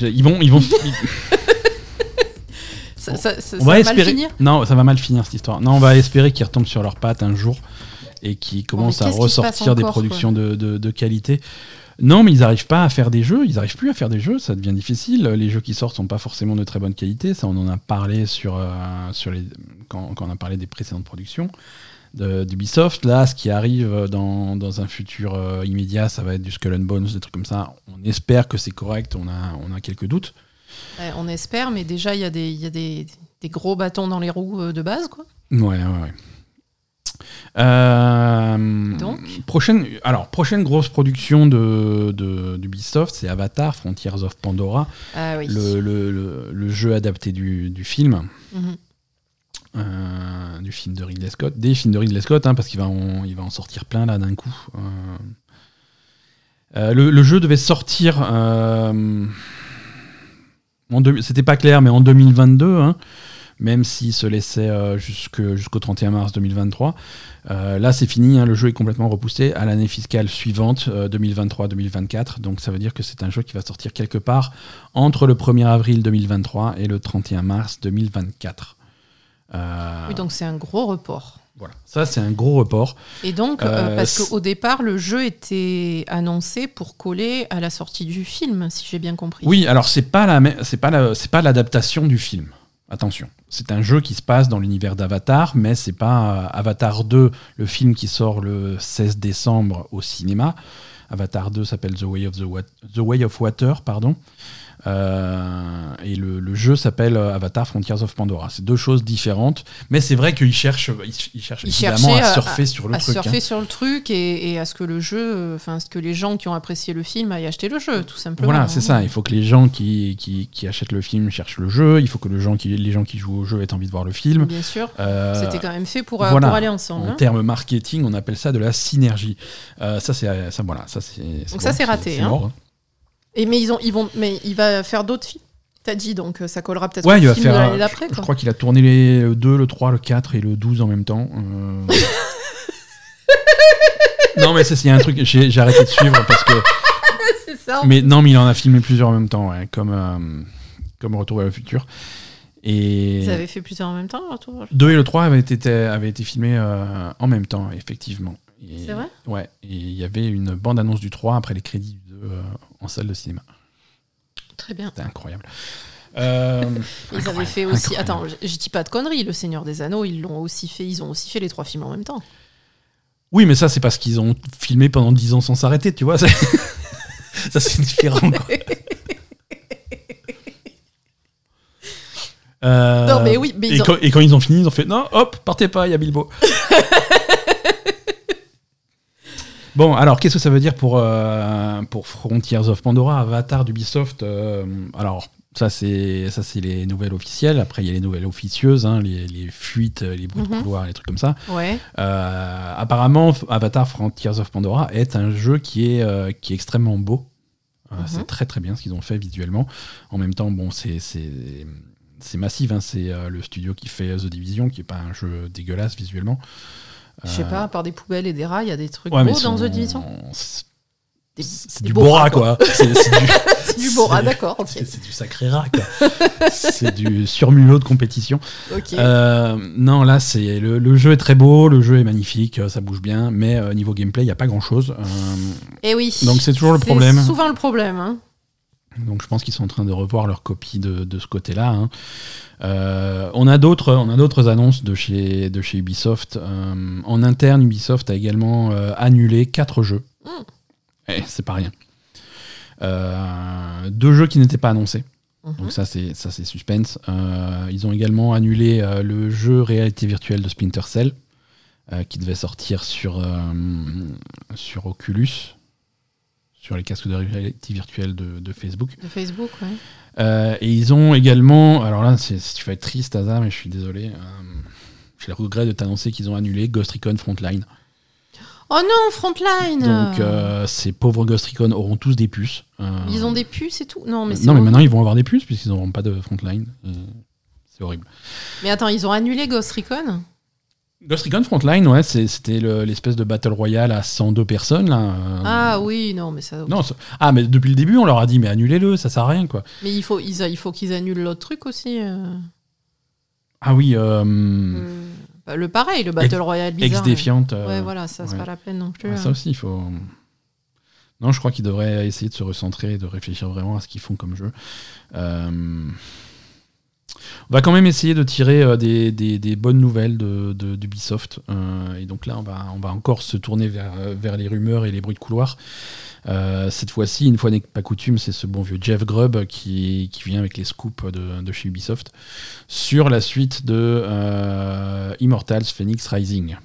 [SPEAKER 1] Ils vont, ils vont.
[SPEAKER 2] Ça, va, espérer... mal finir
[SPEAKER 1] Non, ça va mal finir cette histoire. Non, on va espérer qu'ils retombent sur leurs pattes un jour et qu'ils commencent à ressortir des productions de, qualité. Non, mais ils n'arrivent pas à faire des jeux, ils n'arrivent plus à faire des jeux, ça devient difficile. Les jeux qui sortent sont pas forcément de très bonne qualité, ça on en a parlé sur, euh, sur les, quand, on a parlé des précédentes productions d'Ubisoft. Là, ce qui arrive dans, dans un futur euh, immédiat, ça va être du Skull and Bones, des trucs comme ça. On espère que c'est correct, on a, on a quelques doutes
[SPEAKER 2] on espère, mais déjà, il y a, des, y a des, gros bâtons dans les roues euh, de base. Quoi.
[SPEAKER 1] Ouais, ouais, ouais. Euh, Donc prochaine, alors, prochaine grosse production de, d'Ubisoft, c'est Avatar, Frontiers of Pandora,
[SPEAKER 2] ah, oui.
[SPEAKER 1] le, jeu adapté du, film.
[SPEAKER 2] Mhm.
[SPEAKER 1] Euh, du film de Ridley Scott, des films de Ridley Scott, hein, parce qu'il va, en, il va en sortir plein là d'un coup. le, jeu devait sortir c'était pas clair, mais en 2022, hein, même s'il se laissait euh, jusqu'au 31 mars 2023. Euh, là, c'est fini, hein, le jeu est complètement repoussé à l'année fiscale suivante, 2023-2024. Euh, Donc ça veut dire que c'est un jeu qui va sortir quelque part entre le 1er avril 2023 et le 31 mars 2024.
[SPEAKER 2] Oui, donc c'est un gros report.
[SPEAKER 1] Voilà, ça c'est un gros report.
[SPEAKER 2] Et donc, euh, euh, parce qu'au départ, le jeu était annoncé pour coller à la sortie du film, si j'ai bien compris.
[SPEAKER 1] Oui, alors c'est pas la, c'est pas c'est pas l'adaptation du film. Attention, c'est un jeu qui se passe dans l'univers d'Avatar, mais c'est pas euh, Avatar 2, le film qui sort le 16 décembre au cinéma. Avatar 2 s'appelle The Way of the, Wa- The Way of Water, pardon. Euh, et le, le jeu s'appelle euh, Avatar Frontiers of Pandora. C'est deux choses différentes, mais c'est vrai qu'ils cherchent, ils, cherchent évidemment à
[SPEAKER 2] à-
[SPEAKER 1] surfer sur le
[SPEAKER 2] à
[SPEAKER 1] truc. hein.
[SPEAKER 2] surfer sur le truc et, et à ce que le jeu, enfin, ce que les gens qui ont apprécié le film aillent acheter le jeu, tout simplement.
[SPEAKER 1] Voilà, c'est ça. Il faut que les gens qui, qui, qui achètent le film cherchent le jeu. Il faut que le gens qui, les gens qui jouent au jeu aient envie de voir le film.
[SPEAKER 2] Bien sûr.
[SPEAKER 1] Euh,
[SPEAKER 2] C'était quand même fait pour,
[SPEAKER 1] voilà.
[SPEAKER 2] pour aller ensemble.
[SPEAKER 1] En
[SPEAKER 2] hein.
[SPEAKER 1] termes marketing, on appelle ça de la synergie. Euh, ça, c'est ça, voilà, ça c'est.
[SPEAKER 2] Donc ça, c'est raté, hein.
[SPEAKER 1] mort.
[SPEAKER 2] Et mais ils ont, ils vont, mais il va faire d'autres films. T'as dit donc euh, ça collera peut-être
[SPEAKER 1] Ouais, il va
[SPEAKER 2] film
[SPEAKER 1] faire. euh,
[SPEAKER 2] l'année d'après.
[SPEAKER 1] je, crois qu'il a tourné les le 2, le 3, le 4 et le 12 en même temps. Euh. non, mais ça, c'est un truc. J'ai j'ai arrêté de suivre parce que.
[SPEAKER 2] c'est ça.
[SPEAKER 1] Mais non, mais il en a filmé plusieurs en même temps, ouais, comme, euh, comme Retour vers le futur. Et.
[SPEAKER 2] Ils avaient fait plusieurs en même temps, retour.
[SPEAKER 1] 2 et le 3 avaient été, avaient été filmés euh, en même temps, effectivement. Et-
[SPEAKER 2] C'est vrai?
[SPEAKER 1] Ouais, et il y avait une bande-annonce du 3 après les crédits du 2 euh, en salle de cinéma.
[SPEAKER 2] Très bien.
[SPEAKER 1] C'était incroyable. Euh,
[SPEAKER 2] Ils avaient fait aussi.
[SPEAKER 1] incroyable.
[SPEAKER 2] Attends, je, dis pas de conneries. Le Seigneur des Anneaux, ils l'ont aussi fait. Ils ont aussi fait les trois films en même temps.
[SPEAKER 1] Oui, mais ça, c'est parce qu'ils ont filmé pendant 10 ans sans s'arrêter, tu vois. ça, c'est différent. quoi. Euh,
[SPEAKER 2] Non, mais oui, mais
[SPEAKER 1] et,
[SPEAKER 2] ont-
[SPEAKER 1] quand, et quand ils ont fini, ils ont fait non, hop, partez pas, il y a Bilbo. bon, alors qu'est-ce que ça veut dire pour, euh, pour Frontiers of Pandora, Avatar d'Ubisoft euh, Alors, ça c'est ça c'est les nouvelles officielles. Après, il y a les nouvelles officieuses, hein, les, les fuites, les bruits de
[SPEAKER 2] Mhm.
[SPEAKER 1] couloir, les trucs comme ça.
[SPEAKER 2] Ouais.
[SPEAKER 1] Euh, apparemment, Avatar Frontiers of Pandora est un jeu qui est, euh, qui est extrêmement beau. Euh,
[SPEAKER 2] Mhm.
[SPEAKER 1] C'est très très bien ce qu'ils ont fait visuellement. En même temps, bon, c'est c'est- c'est massif. hein. C'est le studio qui fait The Division, qui est pas un jeu dégueulasse visuellement.
[SPEAKER 2] Je sais
[SPEAKER 1] Euh,
[SPEAKER 2] pas, à part des poubelles et des rats, il y a des trucs
[SPEAKER 1] ouais,
[SPEAKER 2] beaux dans The Division.
[SPEAKER 1] C'est c'est du
[SPEAKER 2] beaux
[SPEAKER 1] beau rat,
[SPEAKER 2] rats,
[SPEAKER 1] quoi. C'est c'est du,
[SPEAKER 2] C'est du beau rat,
[SPEAKER 1] c'est-
[SPEAKER 2] d'accord.
[SPEAKER 1] C'est- c'est du sacré rat, quoi. c'est du surmulot de compétition. Euh, non, là, c'est le, le jeu est très beau, le jeu est magnifique, euh, ça bouge bien, mais euh, niveau gameplay, il n'y a pas grand chose.
[SPEAKER 2] Et oui.
[SPEAKER 1] donc c'est toujours le
[SPEAKER 2] C'est
[SPEAKER 1] problème.
[SPEAKER 2] souvent le problème. hein.
[SPEAKER 1] Donc je pense qu'ils sont en train de revoir leur copie de, de ce côté-là. hein. Euh, on a d'autres, on a d'autres annonces de chez de chez Ubisoft. Euh, en interne, Ubisoft a également euh, annulé quatre jeux.
[SPEAKER 2] Mm.
[SPEAKER 1] Eh, c'est pas rien. Deux jeux qui n'étaient pas annoncés.
[SPEAKER 2] Mhm.
[SPEAKER 1] Donc ça c'est ça c'est suspense. Ils ont également annulé le jeu réalité virtuelle de Splinter Cell qui devait sortir sur sur Oculus, sur les casques de réalité virtuelle de, de Facebook.
[SPEAKER 2] De Facebook, ouais.
[SPEAKER 1] Euh, et ils ont également, alors là c'est- tu vas être triste Asa, mais je suis désolé. euh, J'ai le regret de t'annoncer qu'ils ont annulé Ghost Recon Frontline.
[SPEAKER 2] Oh non, Frontline
[SPEAKER 1] Donc euh, ces pauvres Ghost Recon auront tous des puces. Euh,
[SPEAKER 2] Ils ont des puces et tout? Non, mais
[SPEAKER 1] non mais maintenant ils vont avoir des puces puisqu'ils n'auront pas de Frontline. C'est horrible.
[SPEAKER 2] Mais attends, ils ont annulé Ghost Recon?
[SPEAKER 1] Ghost Recon Frontline, ouais, c'était le- l'espèce de Battle Royale à 102 personnes. Là. euh,
[SPEAKER 2] Ah oui, non, mais ça.
[SPEAKER 1] Non, ça- ah, mais depuis le début, on leur a dit, mais annulez-le, ça sert à rien, quoi.
[SPEAKER 2] Mais il faut, ils, il faut qu'ils annulent l'autre truc aussi. euh.
[SPEAKER 1] Ah oui, euh,
[SPEAKER 2] Euh, bah, le pareil, le Battle Royale bizarre.
[SPEAKER 1] ex-défiante.
[SPEAKER 2] Ouais, voilà, ça, c'est
[SPEAKER 1] ouais.
[SPEAKER 2] pas la peine non plus.
[SPEAKER 1] ouais,
[SPEAKER 2] hein.
[SPEAKER 1] ça aussi, il faut. Non, je crois qu'ils devraient essayer de se recentrer et de réfléchir vraiment à ce qu'ils font comme jeu. Euh, On va quand même essayer de tirer euh, des, des- des bonnes nouvelles de, de- d'Ubisoft. Euh, et donc là, on va, on va encore se tourner vers, vers les rumeurs et les bruits de couloir. Euh, cette fois-ci, une fois n'est pas coutume, c'est ce bon vieux Jeff Grubb qui, qui vient avec les scoops de, de chez Ubisoft sur la suite de euh, Immortals Phoenix Rising.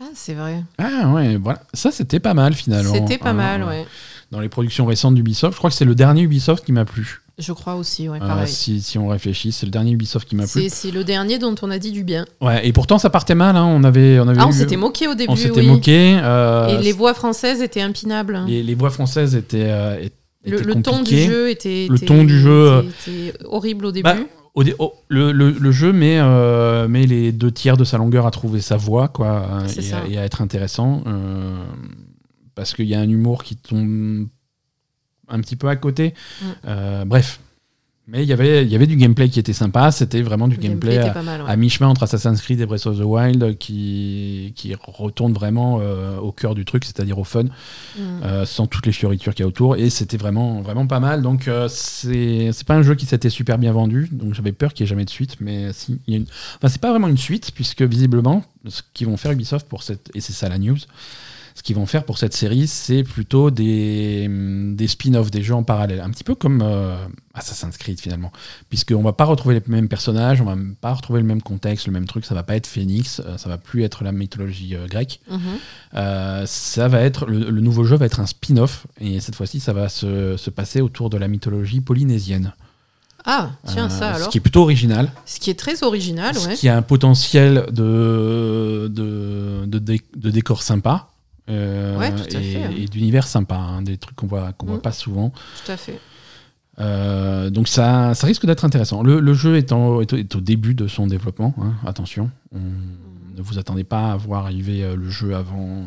[SPEAKER 2] Ah, c'est vrai.
[SPEAKER 1] Ah ouais, voilà. Ça, c'était pas mal finalement.
[SPEAKER 2] C'était pas
[SPEAKER 1] Hein,
[SPEAKER 2] mal,
[SPEAKER 1] euh,
[SPEAKER 2] ouais.
[SPEAKER 1] Dans les productions récentes d'Ubisoft, je crois que c'est le dernier Ubisoft qui m'a plu.
[SPEAKER 2] Je crois aussi, ouais,
[SPEAKER 1] Euh, si, si on réfléchit, c'est le dernier Ubisoft qui m'a plu.
[SPEAKER 2] c'est le dernier dont on a dit du bien.
[SPEAKER 1] Ouais, et pourtant ça partait mal. hein. On avait, on avait
[SPEAKER 2] Ah, on
[SPEAKER 1] eu-
[SPEAKER 2] s'était moqué au début,
[SPEAKER 1] on s'était
[SPEAKER 2] oui.
[SPEAKER 1] moqué. euh,
[SPEAKER 2] Et les voix françaises étaient impinables.
[SPEAKER 1] les- les voix françaises étaient, euh, étaient
[SPEAKER 2] le, le ton du jeu était,
[SPEAKER 1] Le
[SPEAKER 2] était-
[SPEAKER 1] ton du jeu,
[SPEAKER 2] était, était horrible au début.
[SPEAKER 1] Bah, Au dé- au- le, le- le jeu met, met les deux tiers de sa longueur à trouver sa voix quoi, et, à, et à être intéressant. parce qu'il y a un humour qui tombe un petit peu à côté.
[SPEAKER 2] Mm.
[SPEAKER 1] Euh, bref. Mais il y avait- il y avait du gameplay qui était sympa. C'était vraiment du
[SPEAKER 2] le
[SPEAKER 1] gameplay, à,
[SPEAKER 2] pas mal. ouais.
[SPEAKER 1] à mi-chemin entre Assassin's Creed et Breath of the Wild qui, qui retourne vraiment euh, au cœur du truc, c'est-à-dire au fun.
[SPEAKER 2] Mm.
[SPEAKER 1] Euh, sans toutes les fioritures qu'il y a autour. Et c'était vraiment, vraiment pas mal. Donc, euh, c'est pas un jeu qui s'était super bien vendu. Donc, j'avais peur qu'il n'y ait jamais de suite. Mais si, il y a une... Enfin, c'est pas vraiment une suite, puisque visiblement, ce qu'ils vont faire Ubisoft pour cette. Et c'est ça la news. Ce qu'ils vont faire pour cette série, c'est plutôt des, des spin-offs, des jeux en parallèle, un petit peu comme euh, Assassin's Creed finalement, puisqu'on va pas retrouver les mêmes personnages, on va pas retrouver le même contexte, le même truc, ça va pas être Phoenix, euh, ça va plus être la mythologie euh, grecque,
[SPEAKER 2] Mhm.
[SPEAKER 1] ça va être le, le nouveau jeu va être un spin-off et cette fois-ci ça va se, se passer autour de la mythologie polynésienne,
[SPEAKER 2] Ah, tiens,
[SPEAKER 1] Euh,
[SPEAKER 2] ça alors.
[SPEAKER 1] ce qui est plutôt original.
[SPEAKER 2] Ce qui est très original,
[SPEAKER 1] Ce
[SPEAKER 2] ouais.
[SPEAKER 1] qui a un potentiel de, de, de décor sympa. Euh,
[SPEAKER 2] Ouais, tout à
[SPEAKER 1] et,
[SPEAKER 2] fait, hein.
[SPEAKER 1] et d'univers sympa, hein, des trucs qu'on voit, qu'on voit
[SPEAKER 2] Mm.
[SPEAKER 1] pas souvent.
[SPEAKER 2] Tout à fait.
[SPEAKER 1] Euh, donc ça, ça risque d'être intéressant. Le, le jeu est, en- est au, est au début de son développement, hein, attention. On- ne vous attendez pas à voir arriver euh, le jeu avant...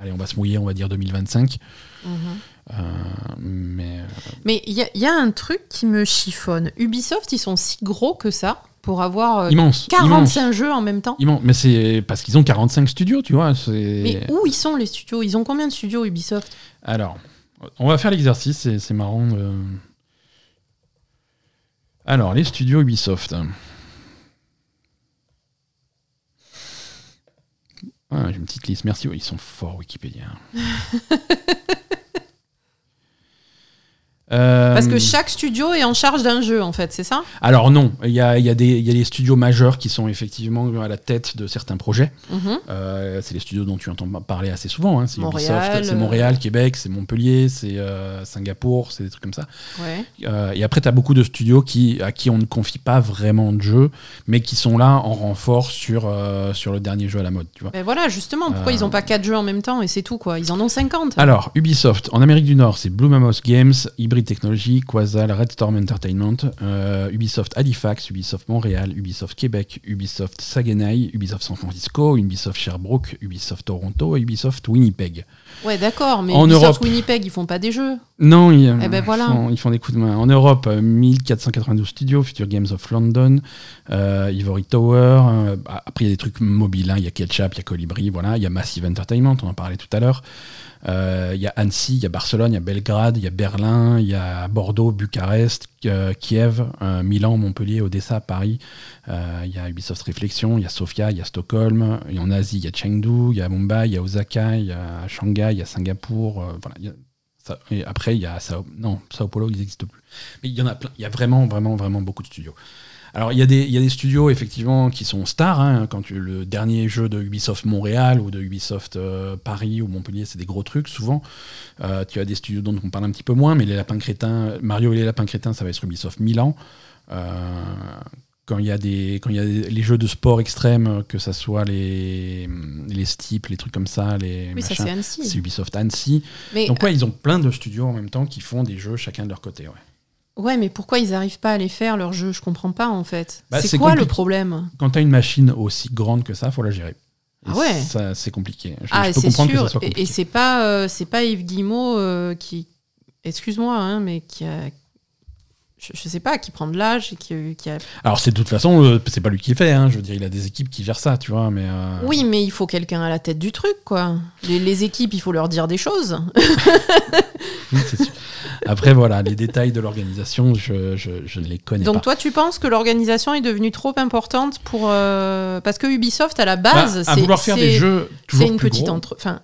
[SPEAKER 1] allez, on va se mouiller, on va dire 2025.
[SPEAKER 2] Mhm.
[SPEAKER 1] Euh, mais
[SPEAKER 2] Mais il y, a- il y a un truc qui me chiffonne. Ubisoft, ils sont si gros que ça pour avoir euh,
[SPEAKER 1] immense.
[SPEAKER 2] 45
[SPEAKER 1] immense,
[SPEAKER 2] jeux en même temps.
[SPEAKER 1] immense. Mais c'est parce qu'ils ont 45 studios, tu vois.
[SPEAKER 2] Mais où ils sont les studios? Ils ont combien de studios Ubisoft?
[SPEAKER 1] Alors, on va faire l'exercice, c'est, marrant. de- Alors, les studios Ubisoft. Ah, j'ai une petite liste, merci. Ils sont forts, Wikipédia. Euh,
[SPEAKER 2] Parce que chaque studio est en charge d'un jeu, en fait, c'est ça?
[SPEAKER 1] Alors non, il y a, il y, a des- il y a des studios majeurs qui sont effectivement à la tête de certains projets.
[SPEAKER 2] Mhm.
[SPEAKER 1] Euh, c'est les studios dont tu entends parler assez souvent. hein. C'est Ubisoft, c'est
[SPEAKER 2] euh,
[SPEAKER 1] Montréal, Québec, c'est Montpellier, c'est euh, Singapour, c'est des trucs comme ça.
[SPEAKER 2] Ouais.
[SPEAKER 1] Euh, et après, tu as beaucoup de studios qui, à qui on ne confie pas vraiment de jeux, mais qui sont là en renfort sur, euh, sur le dernier jeu à la mode. Tu vois.
[SPEAKER 2] Ben voilà, justement, pourquoi
[SPEAKER 1] Euh.
[SPEAKER 2] ils ont pas 4 jeux en même temps et c'est tout, quoi Ils en ont 50.
[SPEAKER 1] Alors, Ubisoft, en Amérique du Nord, c'est Blue Mammoth Games, Hybrid Technology, Quasal, Red Storm Entertainment, euh, Ubisoft Halifax, Ubisoft Montréal, Ubisoft Québec, Ubisoft Saguenay, Ubisoft San Francisco, Ubisoft Sherbrooke, Ubisoft Toronto et Ubisoft Winnipeg.
[SPEAKER 2] Ouais, d'accord, mais
[SPEAKER 1] En Europe.
[SPEAKER 2] Winnipeg, ils font pas des jeux.
[SPEAKER 1] Non, ils,
[SPEAKER 2] Eh ben voilà.
[SPEAKER 1] font, ils font des coups de main. En Europe, euh, 1492 studios, Future Games of London, euh, Ivory Tower. euh, après, il y a des trucs mobiles. hein. Il y a Ketchup, il y a Colibri, voilà. Il y a Massive Entertainment, on en parlait tout à l'heure. Euh, Il y a Annecy, il y a Barcelone, il y a Belgrade, il y a Berlin, il y a Bordeaux, Bucarest, euh, Kiev, euh, Milan, Montpellier, Odessa, Paris. Euh, Il y a Ubisoft Réflexion, il y a Sofia, il y a Stockholm. En Asie, il y a Chengdu, il y a Mumbai, il y a Osaka, il y a Shanghai, il y a Singapour. euh, après, il y a Sao, non, Sao Paulo, ils n'existent plus. Mais il y en a plein. Il y a vraiment, vraiment, vraiment beaucoup de studios. Alors, il y, a des, il y a des studios, effectivement, qui sont stars. hein. quand tu, le dernier jeu de Ubisoft Montréal ou de Ubisoft euh, Paris ou Montpellier, c'est des gros trucs, souvent. Euh, tu as des studios dont on parle un petit peu moins, mais les Lapins Crétins, Mario et les Lapins Crétins, ça va être Ubisoft Milan. Euh, quand il y a des quand il y a des- les jeux de sport extrêmes que ça soit les les steeps les trucs comme ça les
[SPEAKER 2] Oui, c'est
[SPEAKER 1] Ubisoft Annecy
[SPEAKER 2] Mais,
[SPEAKER 1] donc ouais, ils ont plein de studios en même temps qui font des jeux chacun de leur côté. Ouais.
[SPEAKER 2] Ouais, mais pourquoi ils arrivent pas à les faire, leurs jeux Je comprends pas, en fait.
[SPEAKER 1] Bah,
[SPEAKER 2] c'est quoi le problème?
[SPEAKER 1] Quand tu as une machine aussi grande que ça, faut la gérer. Et
[SPEAKER 2] Ah ouais.
[SPEAKER 1] C'est compliqué. Je,
[SPEAKER 2] Ah,
[SPEAKER 1] je peux
[SPEAKER 2] c'est
[SPEAKER 1] que
[SPEAKER 2] sûr.
[SPEAKER 1] ça soit
[SPEAKER 2] Et-
[SPEAKER 1] compliqué.
[SPEAKER 2] et c'est pas, euh, pas Yves Guillemot euh, qui, excuse-moi, hein, mais qui a, je, sais pas, qui prend de l'âge et qui, qui a.
[SPEAKER 1] Alors c'est de toute façon, euh, c'est pas lui qui le fait. Hein. Je veux dire, il a des équipes qui gèrent ça, tu vois. Mais euh,
[SPEAKER 2] Oui, mais il faut quelqu'un à la tête du truc, quoi. Les, les équipes, il faut leur dire des choses.
[SPEAKER 1] oui, c'est sûr. Après voilà, les détails de l'organisation, je, je, je ne les connais
[SPEAKER 2] Donc
[SPEAKER 1] pas.
[SPEAKER 2] toi, tu penses que l'organisation est devenue trop importante pour euh, parce que Ubisoft à la
[SPEAKER 1] Bah,
[SPEAKER 2] base,
[SPEAKER 1] à
[SPEAKER 2] c'est
[SPEAKER 1] vouloir faire des jeux
[SPEAKER 2] c'est
[SPEAKER 1] toujours
[SPEAKER 2] une
[SPEAKER 1] plus
[SPEAKER 2] petite
[SPEAKER 1] gros,
[SPEAKER 2] entre, enfin,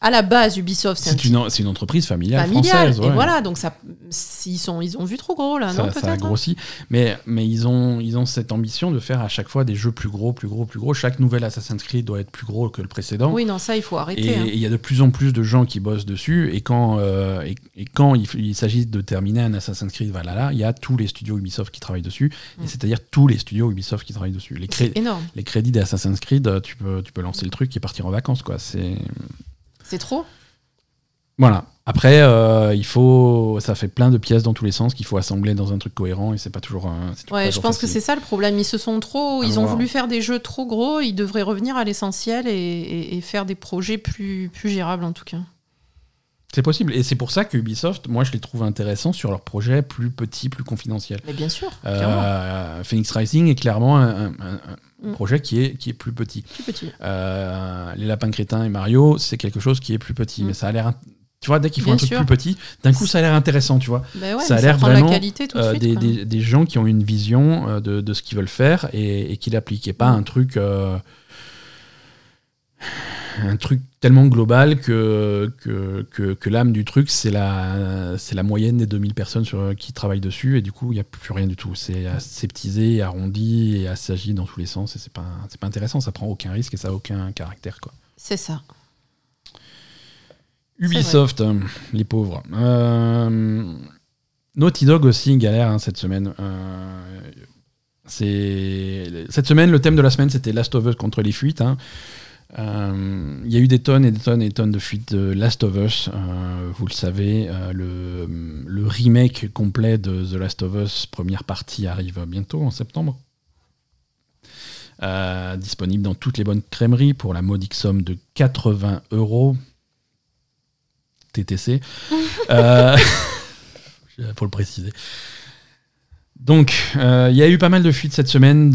[SPEAKER 2] à la base, Ubisoft, c'est un
[SPEAKER 1] une, c'est une entreprise familiale,
[SPEAKER 2] familial.
[SPEAKER 1] française.
[SPEAKER 2] Et
[SPEAKER 1] ouais.
[SPEAKER 2] voilà, donc ça, s'ils sont, ils ont vu trop gros là, non
[SPEAKER 1] ça a
[SPEAKER 2] peut-être. hein
[SPEAKER 1] grossi. Mais, mais ils, ont, ils ont cette ambition de faire à chaque fois des jeux plus gros, plus gros, plus gros. Chaque nouvel Assassin's Creed doit être plus gros que le précédent.
[SPEAKER 2] Oui, non, ça, il faut arrêter.
[SPEAKER 1] Et
[SPEAKER 2] hein.
[SPEAKER 1] et il y a de plus en plus de gens qui bossent dessus. Et quand, euh, et, et quand il, f- il s'agit de terminer un Assassin's Creed Valhalla, il y a tous les studios Ubisoft qui travaillent dessus.
[SPEAKER 2] Mm.
[SPEAKER 1] Et c'est-à-dire tous les studios Ubisoft qui travaillent dessus. Les, cré-
[SPEAKER 2] C'est énorme.
[SPEAKER 1] les crédits d'Assassin's Creed, euh, tu peux, tu peux lancer le truc et partir en vacances. quoi. C'est
[SPEAKER 2] C'est trop.
[SPEAKER 1] Voilà. Après, euh, il faut, ça fait plein de pièces dans tous les sens qu'il faut assembler dans un truc cohérent et c'est pas toujours. un- pas
[SPEAKER 2] Ouais, je pense que c'est ça le problème. Ils se sont trop, ils ont voulu faire des jeux trop gros. Ils devraient revenir à l'essentiel et, et- et faire des projets plus, plus gérables en tout cas.
[SPEAKER 1] C'est possible. Et c'est pour ça que Ubisoft, moi, je les trouve intéressants sur leurs projets plus petits, plus confidentiels.
[SPEAKER 2] Mais bien sûr.
[SPEAKER 1] Euh, Phoenix Rising est clairement un, un- un-
[SPEAKER 2] Mm.
[SPEAKER 1] projet qui est, qui est plus petit.
[SPEAKER 2] Plus petit.
[SPEAKER 1] Euh, les Lapins Crétins et Mario, c'est quelque chose qui est plus petit.
[SPEAKER 2] Mm.
[SPEAKER 1] Mais ça a l'air. Tu vois, dès qu'ils font
[SPEAKER 2] Bien
[SPEAKER 1] un truc
[SPEAKER 2] sûr.
[SPEAKER 1] plus petit, d'un coup, ça a l'air intéressant, tu vois.
[SPEAKER 2] Ben ouais,
[SPEAKER 1] Ça a l'air vraiment,
[SPEAKER 2] la qualité tout de
[SPEAKER 1] Euh,
[SPEAKER 2] suite.
[SPEAKER 1] des, des- des gens qui ont une vision euh, de, de ce qu'ils veulent faire et, et qui l'appliquent. Et pas
[SPEAKER 2] Mm.
[SPEAKER 1] un truc. Un truc tellement global que, que, que, l'âme du truc, c'est la, c'est la moyenne des 2000 personnes sur, qui travaillent dessus, et du coup, il n'y a plus rien du tout. C'est aseptisé, arrondi et assagi dans tous les sens, et c'est pas, c'est pas intéressant, ça prend aucun risque et ça a aucun caractère. quoi.
[SPEAKER 2] C'est ça.
[SPEAKER 1] Ubisoft, les pauvres. Euh, Naughty Dog aussi galère hein, cette semaine. Euh, c'est cette semaine, le thème de la semaine, c'était Last of Us contre les fuites. Hein. Euh, il y a eu des tonnes et des tonnes et des tonnes de fuites de Last of Us. Euh, vous le savez, euh, le, remake complet de The Last of Us, première partie, arrive bientôt en septembre. disponible dans toutes les bonnes crèmeries pour la modique somme de 80 euros. TTC. Il faut le préciser. Donc, euh, il y a eu pas mal de fuites cette semaine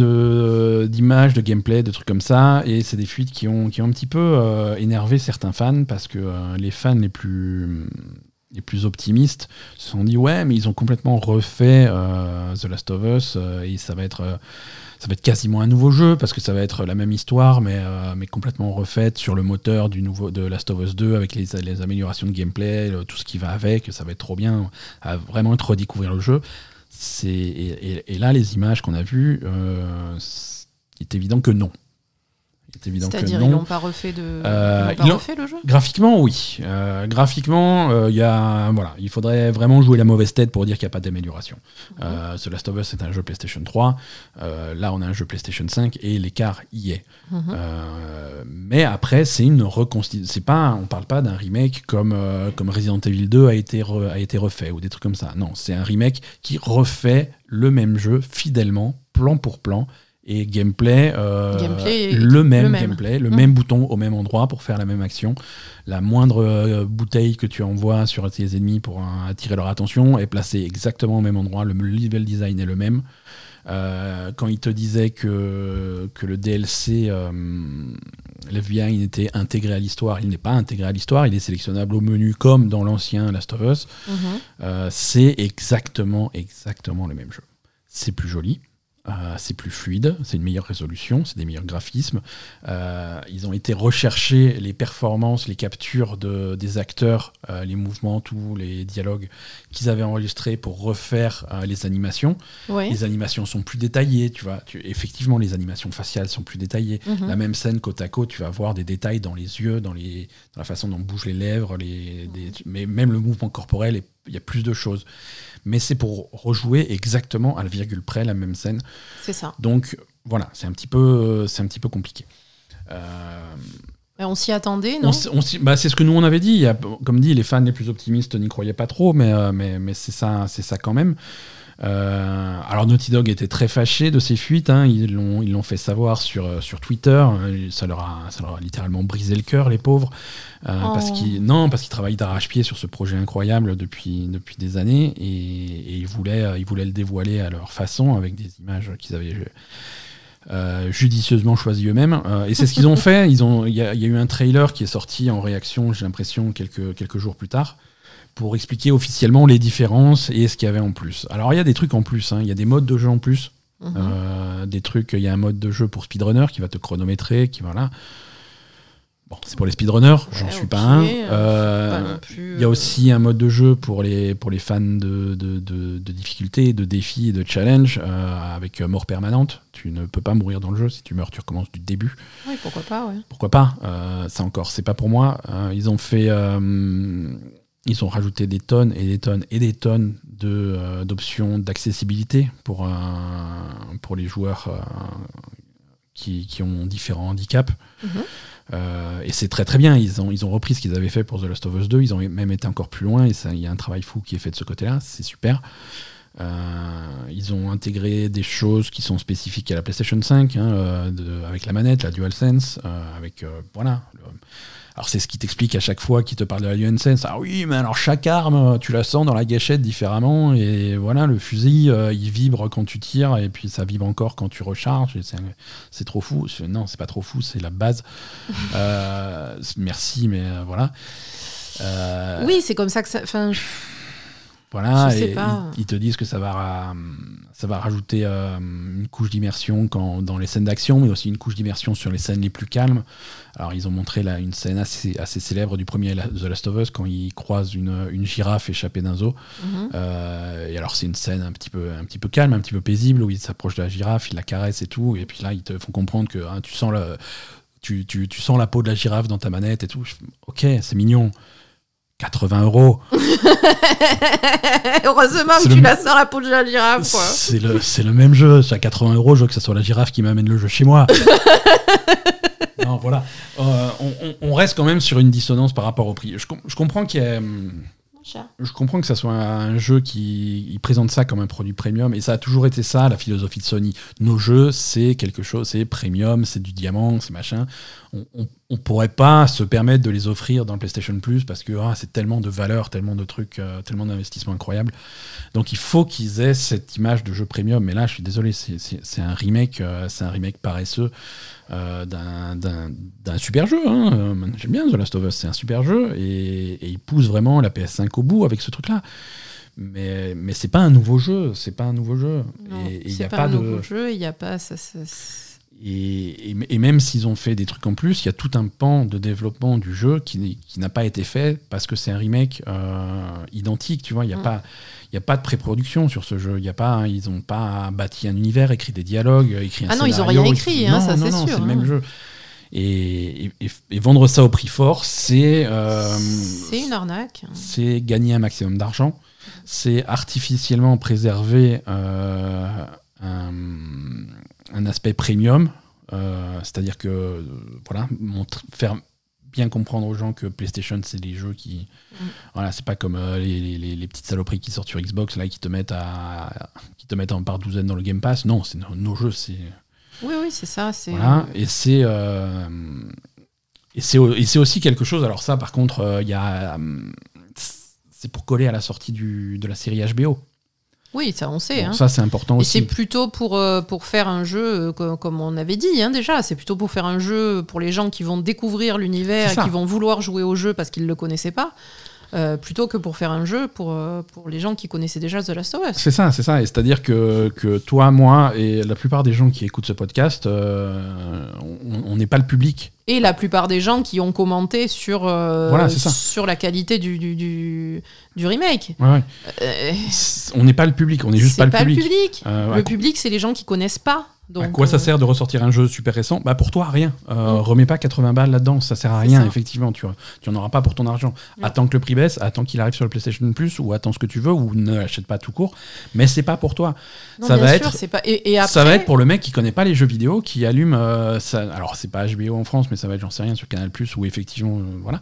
[SPEAKER 1] d'images, de, gameplay, de trucs comme ça, et c'est des fuites qui ont, un petit peu euh, énervé certains fans parce que euh, les fans les plus, les plus optimistes se sont dit ouais, mais ils ont complètement refait The Last of Us et ça va être quasiment un nouveau jeu parce que ça va être la même histoire mais, complètement refaite sur le moteur du nouveau de Last of Us 2 avec les, améliorations de gameplay, tout ce qui va avec, ça va être trop bien, à vraiment redécouvrir le jeu et, là, les images qu'on a vues, euh, il est évident que non.
[SPEAKER 2] C'est-à-dire ils n'ont pas refait de, euh, pas refait le jeu?
[SPEAKER 1] Graphiquement, oui. Euh, graphiquement, euh, il y a voilà, il faudrait vraiment jouer la mauvaise tête pour dire qu'il n'y a pas d'amélioration. The Last of Us c'est un jeu PlayStation 3. là, on a un jeu PlayStation 5 et l'écart y est. Mhm. mais après, c'est une reconstitution. C'est pas, on parle pas d'un remake comme comme Resident Evil 2 a été a été refait ou des trucs comme ça. Non, c'est un remake qui refait le même jeu fidèlement, plan pour plan et gameplay, euh, le, même gameplay, le mmh. même bouton au même endroit pour faire la même action. La moindre euh, bouteille que tu envoies sur tes ennemis pour euh, attirer leur attention est placée exactement au même endroit. Le level design est le même. quand il te disait que, que le DLC l'FBI était intégré à l'histoire, il n'est pas intégré à l'histoire, il est sélectionnable au menu comme dans l'ancien Last of Us. Mmh. c'est exactement, exactement le même jeu. C'est plus joli, euh, c'est plus fluide, c'est une meilleure résolution, c'est des meilleurs graphismes. Euh, ils ont été rechercher les performances, les captures de, des acteurs, euh, les mouvements, tous les dialogues qu'ils avaient enregistrés pour refaire les animations. Les animations sont plus détaillées, tu vois. effectivement, les animations faciales sont plus détaillées. Mhm. La même scène côte à côte, tu vas voir des détails dans les yeux, dans, les, dans la façon dont bougent les lèvres, les, mais même le mouvement corporel, il y a plus de choses mais c'est pour rejouer exactement à la virgule près la même scène.
[SPEAKER 2] C'est ça.
[SPEAKER 1] Donc voilà, c'est un petit peu, c'est un petit peu compliqué.
[SPEAKER 2] Euh, on s'y attendait, non
[SPEAKER 1] bah, C'est ce que nous on avait dit. Il comme dit, les fans les plus optimistes n'y croyaient pas trop, mais, euh, mais, mais c'est ça, c'est ça quand même. Euh, alors Naughty Dog était très fâché de ces fuites, hein. ils l'ont ils l'ont fait savoir sur, euh, sur Twitter, ça leur, a, ça leur a littéralement brisé le cœur les pauvres, euh, parce oh. qu'ils non parce qu'ils travaillent d'arrache-pied sur ce projet incroyable depuis, depuis des années et, ils, voulaient, ils voulaient le dévoiler à leur façon avec des images qu'ils avaient judicieusement choisies eux-mêmes. et c'est ce qu'ils ont fait. Il y, a, y a eu un trailer qui est sorti en réaction, j'ai l'impression, quelques, quelques jours plus tard pour expliquer officiellement les différences et ce qu'il y avait en plus. Alors il y a des trucs en plus, hein. il y a des modes de jeu en plus, mhm. euh, des trucs, il y a un mode de jeu pour speedrunner qui va te chronométrer, qui voilà. Bon, c'est pour les speedrunners, j'en suis pas un. Euh, il y a aussi un mode de jeu pour les, pour les fans de, de, de, de difficulté, de défis et de challenge euh, avec mort permanente. Tu ne peux pas mourir dans le jeu. Si tu meurs, tu recommences du début.
[SPEAKER 2] Oui, pourquoi pas, ouais.
[SPEAKER 1] Pourquoi pas Ça encore, c'est pas pour moi. ils ont fait ils ont rajouté des tonnes et des tonnes et des tonnes euh, d'options d'accessibilité pour, pour les joueurs euh, qui, qui, ont différents handicaps. Mhm. Euh, et c'est très très bien. Ils ont, ils ont repris ce qu'ils avaient fait pour The Last of Us 2. Ils ont même été encore plus loin. Et il y a un travail fou qui est fait de ce côté-là. C'est super. ils ont intégré des choses qui sont spécifiques à la PlayStation 5, hein, avec la manette, la DualSense, avec voilà, alors c'est ce qui t'explique à chaque fois qu'il te parle de la DualSense. Ah oui, mais alors chaque arme, tu la sens dans la gâchette différemment. Et voilà, le fusil, euh, il vibre quand tu tires et puis ça vibre encore quand tu recharges. C'est trop fou. Non, c'est pas trop fou, c'est la base. Euh, merci, mais euh, voilà.
[SPEAKER 2] Oui, c'est comme ça que ça.
[SPEAKER 1] Voilà,
[SPEAKER 2] Je sais
[SPEAKER 1] et
[SPEAKER 2] pas.
[SPEAKER 1] Ils, ils te disent que ça va, ça va rajouter euh, une couche d'immersion quand- dans les scènes d'action, mais aussi une couche d'immersion sur les scènes les plus calmes. Alors, ils ont montré là, une scène assez, assez célèbre du premier The Last of Us quand ils croisent une, une girafe échappée d'un zoo.
[SPEAKER 2] Mhm.
[SPEAKER 1] Euh, et alors, c'est une scène un petit, peu, un petit peu calme, un petit peu paisible, où ils s'approchent de la girafe, ils la caressent et tout. Et puis là, ils te font comprendre que hein, tu, sens le, tu, tu, tu sens la peau de la girafe dans ta manette et tout. Je ok, c'est mignon. 80 euros.
[SPEAKER 2] Heureusement que tu la sors la peau de la girafe.
[SPEAKER 1] C'est le, le même jeu. C'est à 80 euros. Je veux que ce soit la girafe qui m'amène le jeu chez moi. non, voilà. Euh, on, on- on reste quand même sur une dissonance par rapport au prix. Je, com- je comprends qu'il y ait, hum, je comprends que ça soit un jeu qui présente ça comme un produit premium et ça a toujours été ça la philosophie de Sony. Nos jeux c'est quelque chose, c'est premium, c'est du diamant, c'est machin. On, on, pourrait pas se permettre de les offrir dans le PlayStation Plus parce que ah, c'est tellement de valeur, tellement de trucs, euh, tellement d'investissements incroyables. Donc il faut qu'ils aient cette image de jeu premium. Mais là, je suis désolé, c'est un remake, euh, c'est un remake paresseux euh, d'un- super jeu. hein. Euh, J'aime bien The Last of Us, c'est un super jeu et, et il pousse vraiment la PS5 au bout avec ce truc-là. Mais, mais c'est pas un nouveau jeu, c'est pas un nouveau jeu.
[SPEAKER 2] Non,
[SPEAKER 1] et il y
[SPEAKER 2] c'est
[SPEAKER 1] a
[SPEAKER 2] pas,
[SPEAKER 1] pas,
[SPEAKER 2] un
[SPEAKER 1] de.
[SPEAKER 2] nouveau jeu, il n'y a pas... Ça, ça- ça-
[SPEAKER 1] Et, et- et même s'ils ont fait des trucs en plus, il y a tout un pan de développement du jeu qui, n'a pas été fait parce que c'est un remake euh, identique, tu vois. Il n'y a,
[SPEAKER 2] Mm.
[SPEAKER 1] pas- y a pas de pré-production sur ce jeu. Y a pas, ils n'ont pas bâti un univers, écrit des dialogues, écrit un
[SPEAKER 2] Ah non, ils ont
[SPEAKER 1] scénario,
[SPEAKER 2] rien écrit, hein,
[SPEAKER 1] non,
[SPEAKER 2] ça, c'est sûr,
[SPEAKER 1] c'est le
[SPEAKER 2] hein.
[SPEAKER 1] même jeu. Et, et- et vendre ça au prix fort, c'est euh,
[SPEAKER 2] c'est une arnaque.
[SPEAKER 1] c'est gagner un maximum d'argent, c'est artificiellement préserver euh, un, un aspect premium, euh, c'est-à-dire que voilà, faire bien comprendre aux gens que PlayStation c'est les jeux qui
[SPEAKER 2] Mm.
[SPEAKER 1] voilà c'est pas comme euh, les, les- petites saloperies qui sortent sur Xbox là qui te mettent à qui te mettent en par douzaine dans le Game Pass non c'est nos, nos jeux c'est
[SPEAKER 2] Oui, oui, c'est ça. C'est
[SPEAKER 1] voilà, et c'est euh, et c'est au- et c'est aussi quelque chose. Alors ça, par contre, il y a c'est pour coller à la sortie du, de la série HBO.
[SPEAKER 2] Oui, ça, on sait.
[SPEAKER 1] Bon,
[SPEAKER 2] hein.
[SPEAKER 1] Ça, c'est important
[SPEAKER 2] Et c'est
[SPEAKER 1] aussi.
[SPEAKER 2] plutôt pour, euh, pour faire un jeu, euh, co- comme on avait dit hein, déjà, c'est plutôt pour faire un jeu pour les gens qui vont découvrir l'univers
[SPEAKER 1] C'est
[SPEAKER 2] qui vont vouloir jouer au jeu parce qu'ils ne le connaissaient pas, euh, plutôt que pour faire un jeu pour, pour les gens qui connaissaient déjà The Last of Us.
[SPEAKER 1] C'est ça, c'est ça. Et c'est-à-dire que, que toi, moi et la plupart des gens qui écoutent ce podcast, euh, on n'est pas le public.
[SPEAKER 2] Et la plupart des gens qui ont commenté sur, euh,
[SPEAKER 1] Voilà,
[SPEAKER 2] sur la qualité du, du, du, du remake.
[SPEAKER 1] Ouais, ouais.
[SPEAKER 2] Euh,
[SPEAKER 1] On n'est pas le public, on n'est juste pas, le public. Euh, ouais,
[SPEAKER 2] Le public, c'est les gens qui connaissent pas. Donc,
[SPEAKER 1] à quoi ça
[SPEAKER 2] euh,
[SPEAKER 1] sert de ressortir un jeu super récent? Bah pour toi rien. Euh,
[SPEAKER 2] Mm.
[SPEAKER 1] Remets pas 80 balles là-dedans, ça sert à rien effectivement. Tu tu en auras pas pour ton argent.
[SPEAKER 2] Mm.
[SPEAKER 1] Attends que le prix baisse, attends qu'il arrive sur le PlayStation Plus ou attends ce que tu veux ou ne l'achète pas tout court. Mais c'est pas pour toi.
[SPEAKER 2] non,
[SPEAKER 1] ça va
[SPEAKER 2] sûr,
[SPEAKER 1] être-
[SPEAKER 2] c'est pas. Et, et après,
[SPEAKER 1] Ça va être pour le mec qui connaît pas les jeux vidéo, qui allume. euh, ça, alors c'est pas HBO en France, mais ça va être j'en sais rien sur Canal Plus ou effectivement euh, voilà.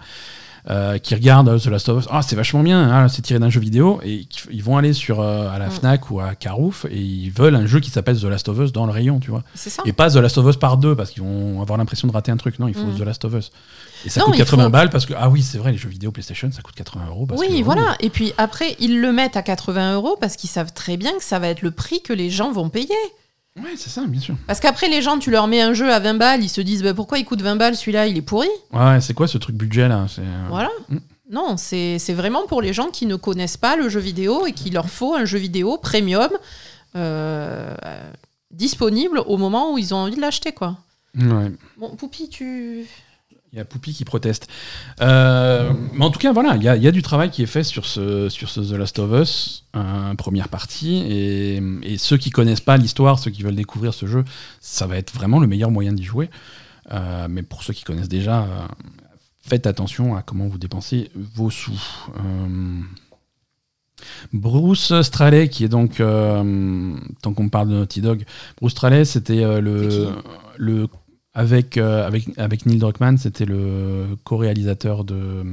[SPEAKER 1] Euh, qui regarde euh, The Last of Us, ah c'est vachement bien, hein, c'est tiré d'un jeu vidéo, et ils vont aller sur euh, à la
[SPEAKER 2] Mm.
[SPEAKER 1] Fnac ou à Carouf et ils veulent un jeu qui s'appelle The Last of Us dans le rayon, tu vois.
[SPEAKER 2] ça.
[SPEAKER 1] Et pas The Last of Us par deux parce qu'ils vont avoir l'impression de rater un truc. Non, il faut
[SPEAKER 2] Mm.
[SPEAKER 1] The Last of Us. Et ça
[SPEAKER 2] Non,
[SPEAKER 1] coûte
[SPEAKER 2] il
[SPEAKER 1] 80
[SPEAKER 2] faut-
[SPEAKER 1] balles parce que, ah oui, c'est vrai, les jeux vidéo PlayStation, ça coûte 80 euros. parce
[SPEAKER 2] Oui,
[SPEAKER 1] que-
[SPEAKER 2] voilà. Et puis après, ils le mettent à 80 euros parce qu'ils savent très bien que ça va être le prix que les gens vont payer.
[SPEAKER 1] Ouais, c'est ça, bien sûr.
[SPEAKER 2] Parce qu'après, les gens, tu leur mets un jeu à 20 balles, ils se disent bah, pourquoi il coûte 20 balles celui-là, il est pourri?
[SPEAKER 1] Ouais, c'est quoi ce truc budget là? Euh,
[SPEAKER 2] Voilà.
[SPEAKER 1] Mm.
[SPEAKER 2] Non, c'est c'est vraiment pour les gens qui ne connaissent pas le jeu vidéo et qu'il leur faut un jeu vidéo premium euh, disponible au moment où ils ont envie de l'acheter. quoi.
[SPEAKER 1] Ouais.
[SPEAKER 2] Bon, Poupi, tu.
[SPEAKER 1] Il y a Poupy qui proteste. Euh, mais en tout cas, voilà, il y a, il y a du travail qui est fait sur ce, sur ce The Last of Us, euh, première partie. Et, et ceux qui connaissent pas l'histoire, ceux qui veulent découvrir ce jeu, ça va être vraiment le meilleur moyen d'y jouer. Euh, mais pour ceux qui connaissent déjà, euh, faites attention à comment vous dépensez vos sous. Bruce Straley, qui est donc, tant qu'on parle de Naughty Dog, Bruce Straley, c'était le, le avec, euh, avec, avec Neil Druckmann, c'était le co-réalisateur de,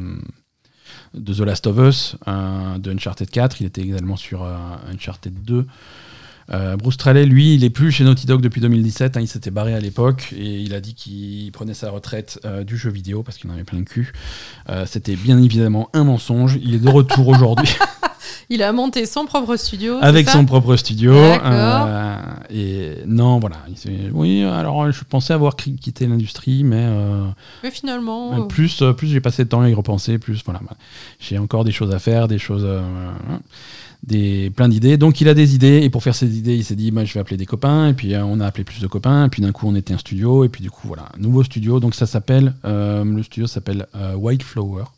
[SPEAKER 1] de The Last of Us, euh, de Uncharted 4. Il était également sur euh, Uncharted 2. Euh, Bruce Straley, lui, il est plus chez Naughty Dog depuis 2017. hein, il s'était barré à l'époque et il a dit qu'il prenait sa retraite euh, du jeu vidéo parce qu'il en avait plein le cul. C'était bien évidemment un mensonge. Il est de retour aujourd'hui.
[SPEAKER 2] Il a monté son propre studio.
[SPEAKER 1] Avec son propre studio. Euh, et non, voilà. Oui, alors je pensais avoir qui- quitté l'industrie, mais euh,
[SPEAKER 2] Mais finalement. euh,
[SPEAKER 1] plus, euh, plus j'ai passé de temps à y repenser, plus voilà. bah, J'ai encore des choses à faire, des choses. euh, des, plein d'idées. Donc il a des idées, et pour faire ses idées, il s'est dit bah, je vais appeler des copains, et puis euh, on a appelé plus de copains, et puis d'un coup on était un studio, et puis du coup voilà, nouveau studio. Donc ça s'appelle, euh, le studio s'appelle euh, White Flower. Euh,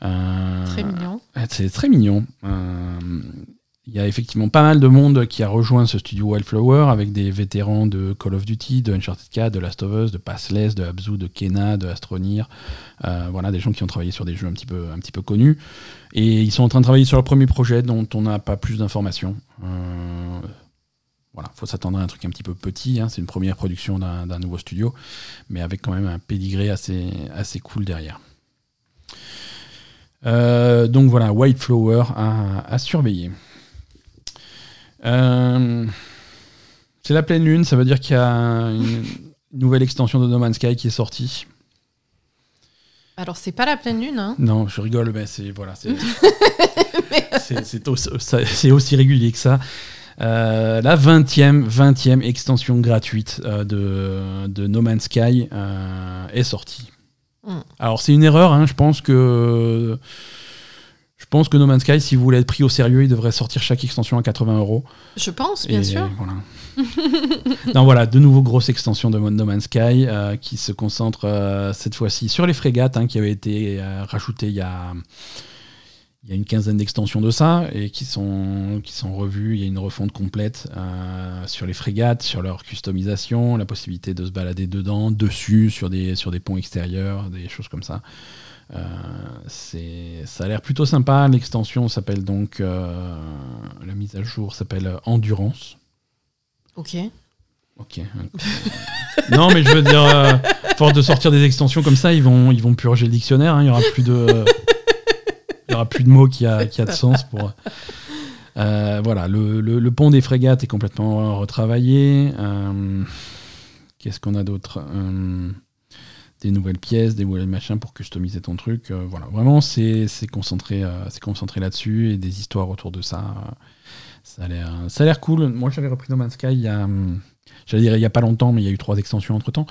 [SPEAKER 2] Très mignon.
[SPEAKER 1] ah, C'est très mignon. Euh, Il y a effectivement pas mal de monde qui a rejoint ce studio Wildflower avec des vétérans de Call of Duty, de Uncharted 4, de Last of Us, de Passless, de Abzu, de Kena, de Astronir. Euh, voilà, des gens qui ont travaillé sur des jeux un petit peu, un petit peu connus. Et ils sont en train de travailler sur leur premier projet dont on n'a pas plus d'informations. Euh, voilà, faut s'attendre à un truc un petit peu petit. hein. C'est une première production d'un d'un nouveau studio, mais avec quand même un pédigré assez, assez cool derrière. Euh, donc voilà, White Flower à, à surveiller. Euh, c'est la pleine lune, ça veut dire qu'il y a une nouvelle extension de No Man's Sky qui est sortie.
[SPEAKER 2] Alors, c'est pas la pleine lune, hein.
[SPEAKER 1] Non, je rigole, mais c'est voilà, c'est aussi, aussi régulier que ça. Euh, la 20e, 20e extension gratuite de, de No Man's Sky est sortie.
[SPEAKER 2] Mm.
[SPEAKER 1] Alors c'est une erreur, hein, je pense que je pense que No Man's Sky, si vous voulez être pris au sérieux, il devrait sortir chaque extension à 80 euros.
[SPEAKER 2] Je pense, bien
[SPEAKER 1] Et
[SPEAKER 2] sûr.
[SPEAKER 1] Voilà. non, voilà, de nouveau grosses extensions de No Man's Sky euh, qui se concentrent euh, cette fois-ci sur les frégates hein, qui avaient été euh, rajoutées il y a, il y a une quinzaine d'extensions de ça et qui sont, qui sont revues. Il y a une refonte complète euh, sur les frégates, sur leur customisation, la possibilité de se balader dedans, dessus, sur des, sur des ponts extérieurs, des choses comme ça. Euh, ça a l'air plutôt sympa. L'extension s'appelle donc, euh, la mise à jour s'appelle Endurance.
[SPEAKER 2] Ok.
[SPEAKER 1] Ok. non, mais je veux dire, force de sortir des extensions comme ça, ils vont, ils vont purger le dictionnaire. hein, Il y aura plus de, il y aura plus de mots qui a, qui a de sens pour. Euh, voilà, le, le- pont des frégates est complètement retravaillé. Euh, Qu'est-ce qu'on a d'autre Euh, Des nouvelles pièces, des nouvelles machins pour customiser ton truc. voilà, vraiment, c'est concentré, c'est concentré là-dessus et des histoires autour de ça. ça a l'air, cool. Moi, j'avais repris No Man's Sky il y a, hum, dire il y a pas longtemps, mais il y a eu trois extensions entre temps.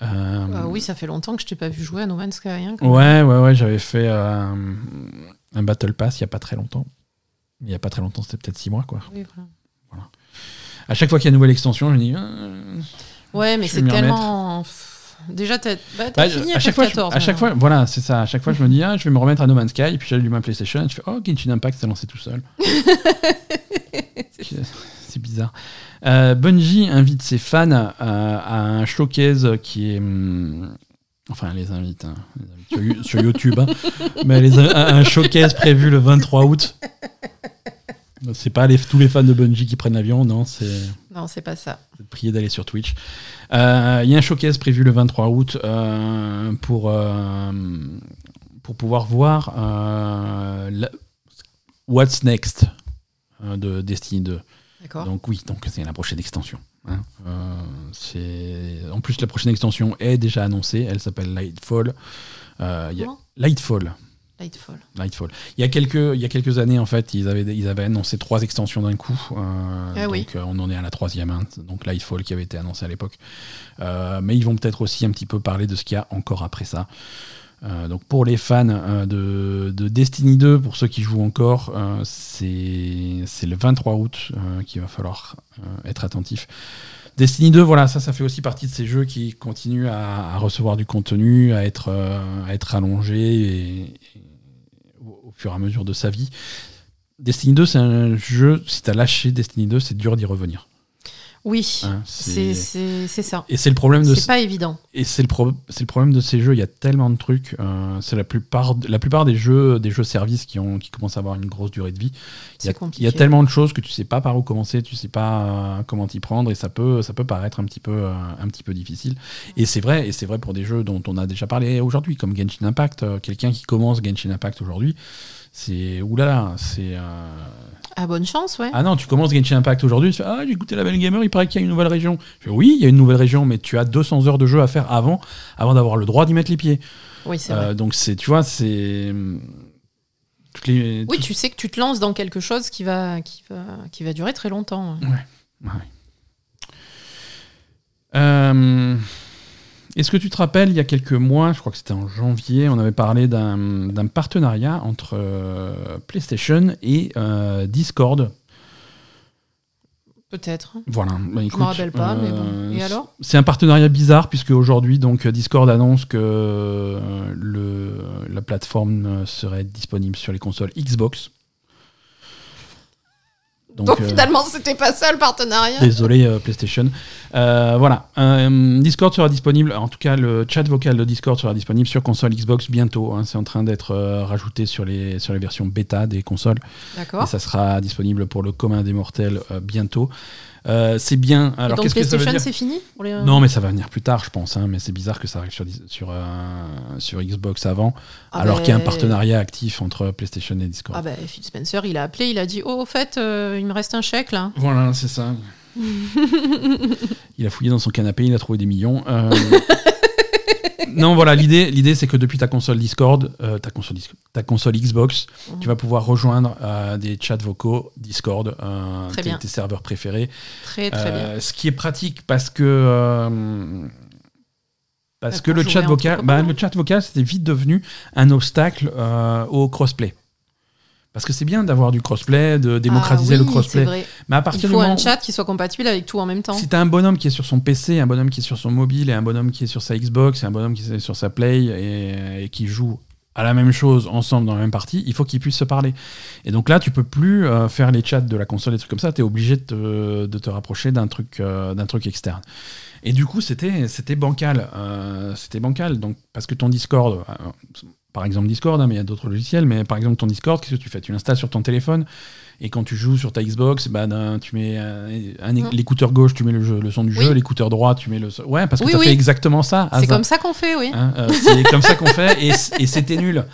[SPEAKER 2] Ah oui, ça fait longtemps que je t'ai pas vu jouer à No Man's Sky. hein.
[SPEAKER 1] Ouais, ouais, ouais, j'avais fait euh, un Battle Pass il y a pas très longtemps. Il y a pas très longtemps, c'était peut-être six mois, quoi.
[SPEAKER 2] Oui, voilà.
[SPEAKER 1] À chaque fois qu'il y a une nouvelle extension, je me dis. euh,
[SPEAKER 2] Ouais, mais c'est tellement. Déjà, t'as bah, t'as
[SPEAKER 1] bah,
[SPEAKER 2] fini
[SPEAKER 1] à
[SPEAKER 2] à
[SPEAKER 1] chaque fois, je-
[SPEAKER 2] 14.
[SPEAKER 1] à chaque fois, voilà, c'est ça. À chaque fois, je me dis, ah, je vais me remettre à No Man's Sky, et puis j'allume ma PlayStation, et je fais, oh, Genshin Impact s'est lancé tout seul. c'est bizarre. Euh, Bungie invite ses fans euh, à un showcase qui est. hum, Enfin, elle les invite, hein, les invite sur, You- sur YouTube, hein, mais elle les a- un un showcase prévu le 23 août. C'est pas les- tous les fans de Bungie qui prennent l'avion, non, c'est
[SPEAKER 2] Non, c'est pas ça.
[SPEAKER 1] de prier d'aller sur Twitch. Euh, Il y a un showcase prévu le 23 août euh, pour, euh, pour pouvoir voir euh, la- What's Next euh, de Destiny 2. Donc oui, donc c'est la prochaine extension. hein. Euh, c'est- en plus, la prochaine extension est déjà annoncée. Elle s'appelle Lightfall. Euh, il y a-
[SPEAKER 2] Comment?
[SPEAKER 1] Lightfall.
[SPEAKER 2] Lightfall.
[SPEAKER 1] Lightfall. Il y a quelques, il y a quelques années, en fait, ils avaient, ils avaient annoncé trois extensions d'un coup. Euh,
[SPEAKER 2] Ah
[SPEAKER 1] donc,
[SPEAKER 2] oui.
[SPEAKER 1] on en est à la troisième, hein, donc Lightfall qui avait été annoncé à l'époque. Mais ils vont peut-être aussi un petit peu parler de ce qu'il y a encore après ça. Euh, donc pour les fans euh, de, de Destiny 2, pour ceux qui jouent encore, euh, c'est le 23 août qu'il va falloir être attentif. Destiny 2, voilà, ça, ça fait aussi partie de ces jeux qui continuent à, recevoir du contenu, à être, à être au, au fur et à mesure de sa vie. Destiny 2, c'est un jeu, si t'as lâché Destiny 2, c'est dur d'y revenir.
[SPEAKER 2] Oui,
[SPEAKER 1] hein.
[SPEAKER 2] c'est ça.
[SPEAKER 1] et c'est le problème de
[SPEAKER 2] C'est pas évident.
[SPEAKER 1] et c'est le, pro- c'est le problème de ces jeux, il y a tellement de trucs. euh, c'est la plupart, la plupart des jeux, des jeux services qui, ont, qui commencent à avoir une grosse durée de vie. Il y, a, il y a tellement de choses que tu sais pas par où commencer, tu sais pas euh, comment t'y prendre et ça peut, ça peut paraître un petit peu, euh, un petit peu difficile. Et c'est vrai, et c'est vrai pour des jeux dont on a déjà parlé aujourd'hui, comme Genshin Impact. Quelqu'un qui commence Genshin Impact aujourd'hui, c'est oulala, c'est.
[SPEAKER 2] Ah, bonne chance, ouais.
[SPEAKER 1] ah non, tu commences Genshin Impact aujourd'hui, tu fais Ah, j'ai écouté la belle gamer, il paraît qu'il y a une nouvelle région. Je fais, oui, il y a une nouvelle région, mais tu as 200 heures de jeu à faire avant, avant d'avoir le droit d'y mettre les pieds.
[SPEAKER 2] Oui, c'est
[SPEAKER 1] Euh,
[SPEAKER 2] vrai.
[SPEAKER 1] donc c'est, tu vois, c'est toutes les.
[SPEAKER 2] Oui, tu sais que tu te lances dans quelque chose qui va, qui va, qui va durer très longtemps.
[SPEAKER 1] Ouais. Euh, Est-ce que tu te rappelles, il y a quelques mois, je crois que c'était en janvier, on avait parlé d'un partenariat entre euh, PlayStation et euh, Discord.
[SPEAKER 2] Peut-être.
[SPEAKER 1] Voilà. Bah,
[SPEAKER 2] Je
[SPEAKER 1] écoute,
[SPEAKER 2] me rappelle pas, mais bon.
[SPEAKER 1] euh,
[SPEAKER 2] Et alors?
[SPEAKER 1] C'est un partenariat bizarre puisque aujourd'hui donc Discord annonce que le, la plateforme serait disponible sur les consoles Xbox.
[SPEAKER 2] Donc,
[SPEAKER 1] Donc, euh,
[SPEAKER 2] finalement, c'était pas ça le partenariat.
[SPEAKER 1] Désolé euh, PlayStation. Euh, voilà, Discord sera disponible, en tout cas le chat vocal de Discord sera disponible sur console Xbox bientôt. hein. c'est en train d'être rajouté sur les, sur les versions bêta des consoles. Et
[SPEAKER 2] D'accord.
[SPEAKER 1] ça sera disponible pour le commun des mortels bientôt. Euh, c'est bien. Alors
[SPEAKER 2] donc
[SPEAKER 1] qu'est-ce que ça veut
[SPEAKER 2] PlayStation,
[SPEAKER 1] dire
[SPEAKER 2] c'est fini pour les-
[SPEAKER 1] Non, mais ça va venir plus tard, je pense. hein, mais c'est bizarre que ça arrive sur, sur, euh, sur Xbox avant,
[SPEAKER 2] Ah
[SPEAKER 1] alors
[SPEAKER 2] ben-
[SPEAKER 1] qu'il y a un partenariat actif entre PlayStation et Discord.
[SPEAKER 2] Ah bah Phil Spencer, il a appelé, il a dit Oh, au fait, euh, il me reste un chèque là.
[SPEAKER 1] Voilà, c'est ça. il a fouillé dans son canapé, il a trouvé des millions. Non, voilà, l'idée, l'idée, c'est que depuis ta console Discord, euh, ta console, Dis- ta console Xbox,
[SPEAKER 2] Mhm.
[SPEAKER 1] tu vas pouvoir rejoindre euh, des chats vocaux Discord, euh, tes, serveurs préférés.
[SPEAKER 2] Très très bien.
[SPEAKER 1] Ce qui est pratique parce que parce
[SPEAKER 2] Bah,
[SPEAKER 1] que le chat vocal, bah, le chat vocal, c'était vite devenu un obstacle au crossplay. Parce que c'est bien d'avoir du crossplay, de démocratiser
[SPEAKER 2] Ah
[SPEAKER 1] le
[SPEAKER 2] oui,
[SPEAKER 1] crossplay.
[SPEAKER 2] c'est vrai.
[SPEAKER 1] Mais à
[SPEAKER 2] Il
[SPEAKER 1] partir
[SPEAKER 2] faut
[SPEAKER 1] du
[SPEAKER 2] un
[SPEAKER 1] moment
[SPEAKER 2] chat qui soit compatible avec tout en même temps.
[SPEAKER 1] si t'as un bonhomme qui est sur son PC, un bonhomme qui est sur son mobile et un bonhomme qui est sur sa Xbox et un bonhomme qui est sur sa Play et, et qui joue à la même chose ensemble dans la même partie, il faut qu'ils puissent se parler. Et donc là, tu peux plus euh, faire les chats de la console, des trucs comme ça. Tu es obligé de te, de te rapprocher d'un truc, euh, d'un truc externe. Et du coup, c'était, c'était bancal. euh, c'était bancal. Donc, parce que ton Discord, par exemple Discord, hein, mais il y a d'autres logiciels, mais par exemple ton Discord, qu'est-ce que tu fais? Tu l'installes sur ton téléphone et quand tu joues sur ta Xbox, bah, d'un- tu mets
[SPEAKER 2] Mm.
[SPEAKER 1] l'écouteur gauche, tu mets le, jeu- le son du
[SPEAKER 2] Oui.
[SPEAKER 1] jeu, l'écouteur droit, tu mets le son. Ouais, parce que
[SPEAKER 2] Oui,
[SPEAKER 1] tu as
[SPEAKER 2] oui.
[SPEAKER 1] fait exactement ça.
[SPEAKER 2] C'est comme ça qu'on fait, oui.
[SPEAKER 1] Hein, euh, c'est comme ça qu'on fait et, c'était nul.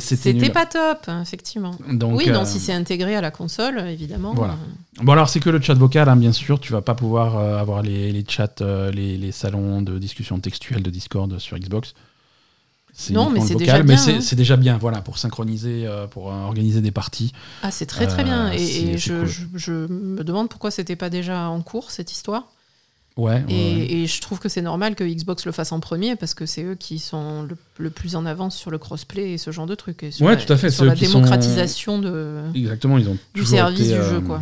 [SPEAKER 1] C'était
[SPEAKER 2] pas top, effectivement.
[SPEAKER 1] Donc,
[SPEAKER 2] oui,
[SPEAKER 1] euh,
[SPEAKER 2] donc si c'est intégré à la console, évidemment.
[SPEAKER 1] Voilà.
[SPEAKER 2] euh,
[SPEAKER 1] Bon alors c'est que le chat vocal, hein, bien sûr, tu vas pas pouvoir euh, avoir les, les chats, euh, les, les salons de discussion textuelle de Discord sur Xbox. C'est
[SPEAKER 2] Non, mais c'est déjà
[SPEAKER 1] mais
[SPEAKER 2] bien,
[SPEAKER 1] c'est
[SPEAKER 2] hein.
[SPEAKER 1] c'est déjà bien, voilà, pour synchroniser, euh, pour euh, organiser des parties.
[SPEAKER 2] Ah, c'est très très
[SPEAKER 1] Euh,
[SPEAKER 2] bien. Et,
[SPEAKER 1] c'est-
[SPEAKER 2] et je,
[SPEAKER 1] cool.
[SPEAKER 2] je- je me demande pourquoi c'était pas déjà en cours cette histoire.
[SPEAKER 1] Ouais.
[SPEAKER 2] Et,
[SPEAKER 1] ouais.
[SPEAKER 2] et je trouve que c'est normal que Xbox le fasse en premier parce que c'est eux qui sont le, le plus en avance sur le crossplay et ce genre de trucs. Et sur
[SPEAKER 1] Ouais,
[SPEAKER 2] la,
[SPEAKER 1] tout à fait,
[SPEAKER 2] Sur
[SPEAKER 1] c'est
[SPEAKER 2] la
[SPEAKER 1] qui sont-
[SPEAKER 2] démocratisation de,
[SPEAKER 1] Exactement, ils ont
[SPEAKER 2] du service
[SPEAKER 1] été,
[SPEAKER 2] du
[SPEAKER 1] euh,
[SPEAKER 2] jeu, quoi.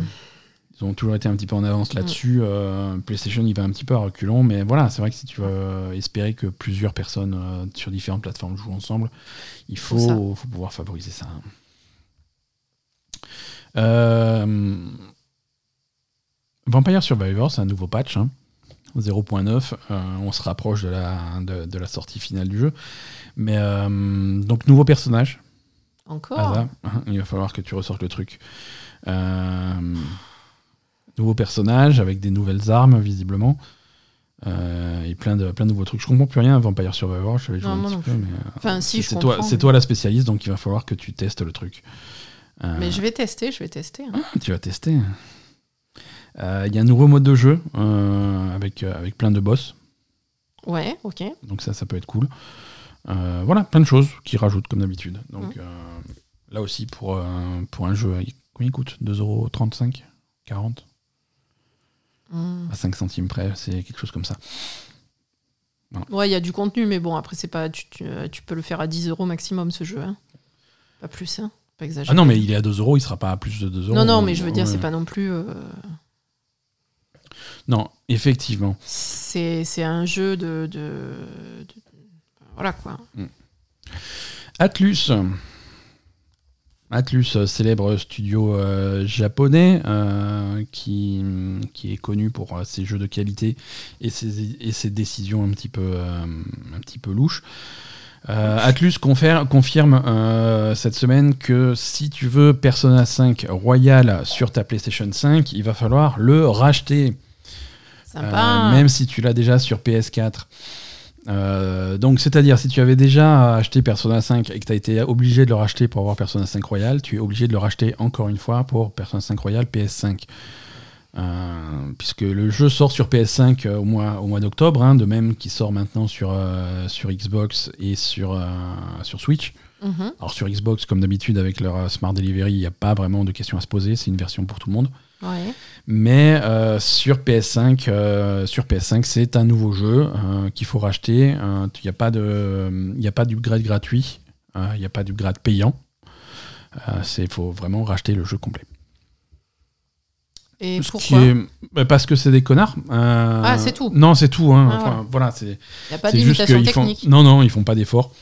[SPEAKER 2] Mm.
[SPEAKER 1] Ils ont toujours été un petit peu en avance là-dessus. Euh, PlayStation, il va un petit peu à reculons, mais voilà, c'est vrai que si tu veux espérer que plusieurs personnes euh, sur différentes plateformes jouent ensemble, il faut, pouvoir favoriser ça. Euh, Vampire Survivor, c'est un nouveau patch, hein, 0.9. euh, on se rapproche de la, de, de la sortie finale du jeu. Mais donc, nouveau personnage.
[SPEAKER 2] Encore?
[SPEAKER 1] Hein, il va falloir que tu ressortes le truc. Euh, nouveau personnage avec des nouvelles armes, visiblement. Euh, et plein de, plein de nouveaux trucs. Je comprends plus rien à Vampire Survivor, je savais jouer un petit
[SPEAKER 2] non
[SPEAKER 1] peu, mais euh,
[SPEAKER 2] Enfin, si,
[SPEAKER 1] c'est toi, toi la spécialiste, donc il va falloir que tu testes le truc. Euh,
[SPEAKER 2] Mais je vais tester, je vais tester. hein.
[SPEAKER 1] Tu vas tester. Euh, Il y a un nouveau mode de jeu avec, avec plein de boss,
[SPEAKER 2] Ouais, ok.
[SPEAKER 1] donc ça, ça peut être cool. Voilà, plein de choses qui rajoutent comme d'habitude. Donc
[SPEAKER 2] Mm.
[SPEAKER 1] là aussi, pour, pour un jeu, combien il coûte? 2,35€ 40 À 5 centimes près, c'est quelque chose comme ça.
[SPEAKER 2] Ouais, il y a du contenu, mais bon, après, c'est pas, tu, tu, tu peux le faire à 10 euros maximum, ce jeu. hein. Pas plus, hein. Pas exagéré.
[SPEAKER 1] Ah non, mais il est à 2 euros, il sera pas à plus de 2 euros.
[SPEAKER 2] Non, non, mais je veux dire,
[SPEAKER 1] Ouais.
[SPEAKER 2] c'est pas non plus. euh,
[SPEAKER 1] Non, effectivement.
[SPEAKER 2] c'est c'est un jeu de, de- de- Voilà quoi.
[SPEAKER 1] Atlus. Atlus, euh, célèbre studio euh, japonais euh, qui, qui est connu pour euh, ses jeux de qualité et ses, et ses décisions un petit peu, un petit peu louches. Atlus confère- confirme cette semaine que si tu veux Persona 5 Royal sur ta PlayStation 5, il va falloir le racheter.
[SPEAKER 2] Sympa.
[SPEAKER 1] Même si tu l'as déjà sur PS4. Euh, donc, c'est-à-dire, si tu avais déjà acheté Persona 5 et que tu as été obligé de le racheter pour avoir Persona 5 Royal, tu es obligé de le racheter encore une fois pour Persona 5 Royal PS5. Euh, puisque le jeu sort sur PS5 euh, au mois, au mois d'octobre, hein, de même qu'il sort maintenant sur, euh, sur Xbox et sur, sur Switch.
[SPEAKER 2] Mhm.
[SPEAKER 1] Alors sur Xbox, comme d'habitude, avec leur Smart Delivery, il n'y a pas vraiment de questions à se poser. C'est une version pour tout le monde.
[SPEAKER 2] Ouais.
[SPEAKER 1] Mais euh, sur PS5, euh, sur PS5, c'est un nouveau jeu euh, qu'il faut racheter. Il n'y a pas de, il a pas d'upgrade gratuit. Il n'y a pas d'upgrade payant. Il faut vraiment racheter le jeu complet.
[SPEAKER 2] Et
[SPEAKER 1] Ce qui
[SPEAKER 2] pourquoi
[SPEAKER 1] est- bah, Parce que c'est des connards.
[SPEAKER 2] Ah, c'est tout.
[SPEAKER 1] Non, c'est tout. hein.
[SPEAKER 2] Ah,
[SPEAKER 1] Enfin, voilà, c'est.
[SPEAKER 2] Il n'y a pas
[SPEAKER 1] qu'ils font-
[SPEAKER 2] technique.
[SPEAKER 1] Non, non, ils font pas d'efforts.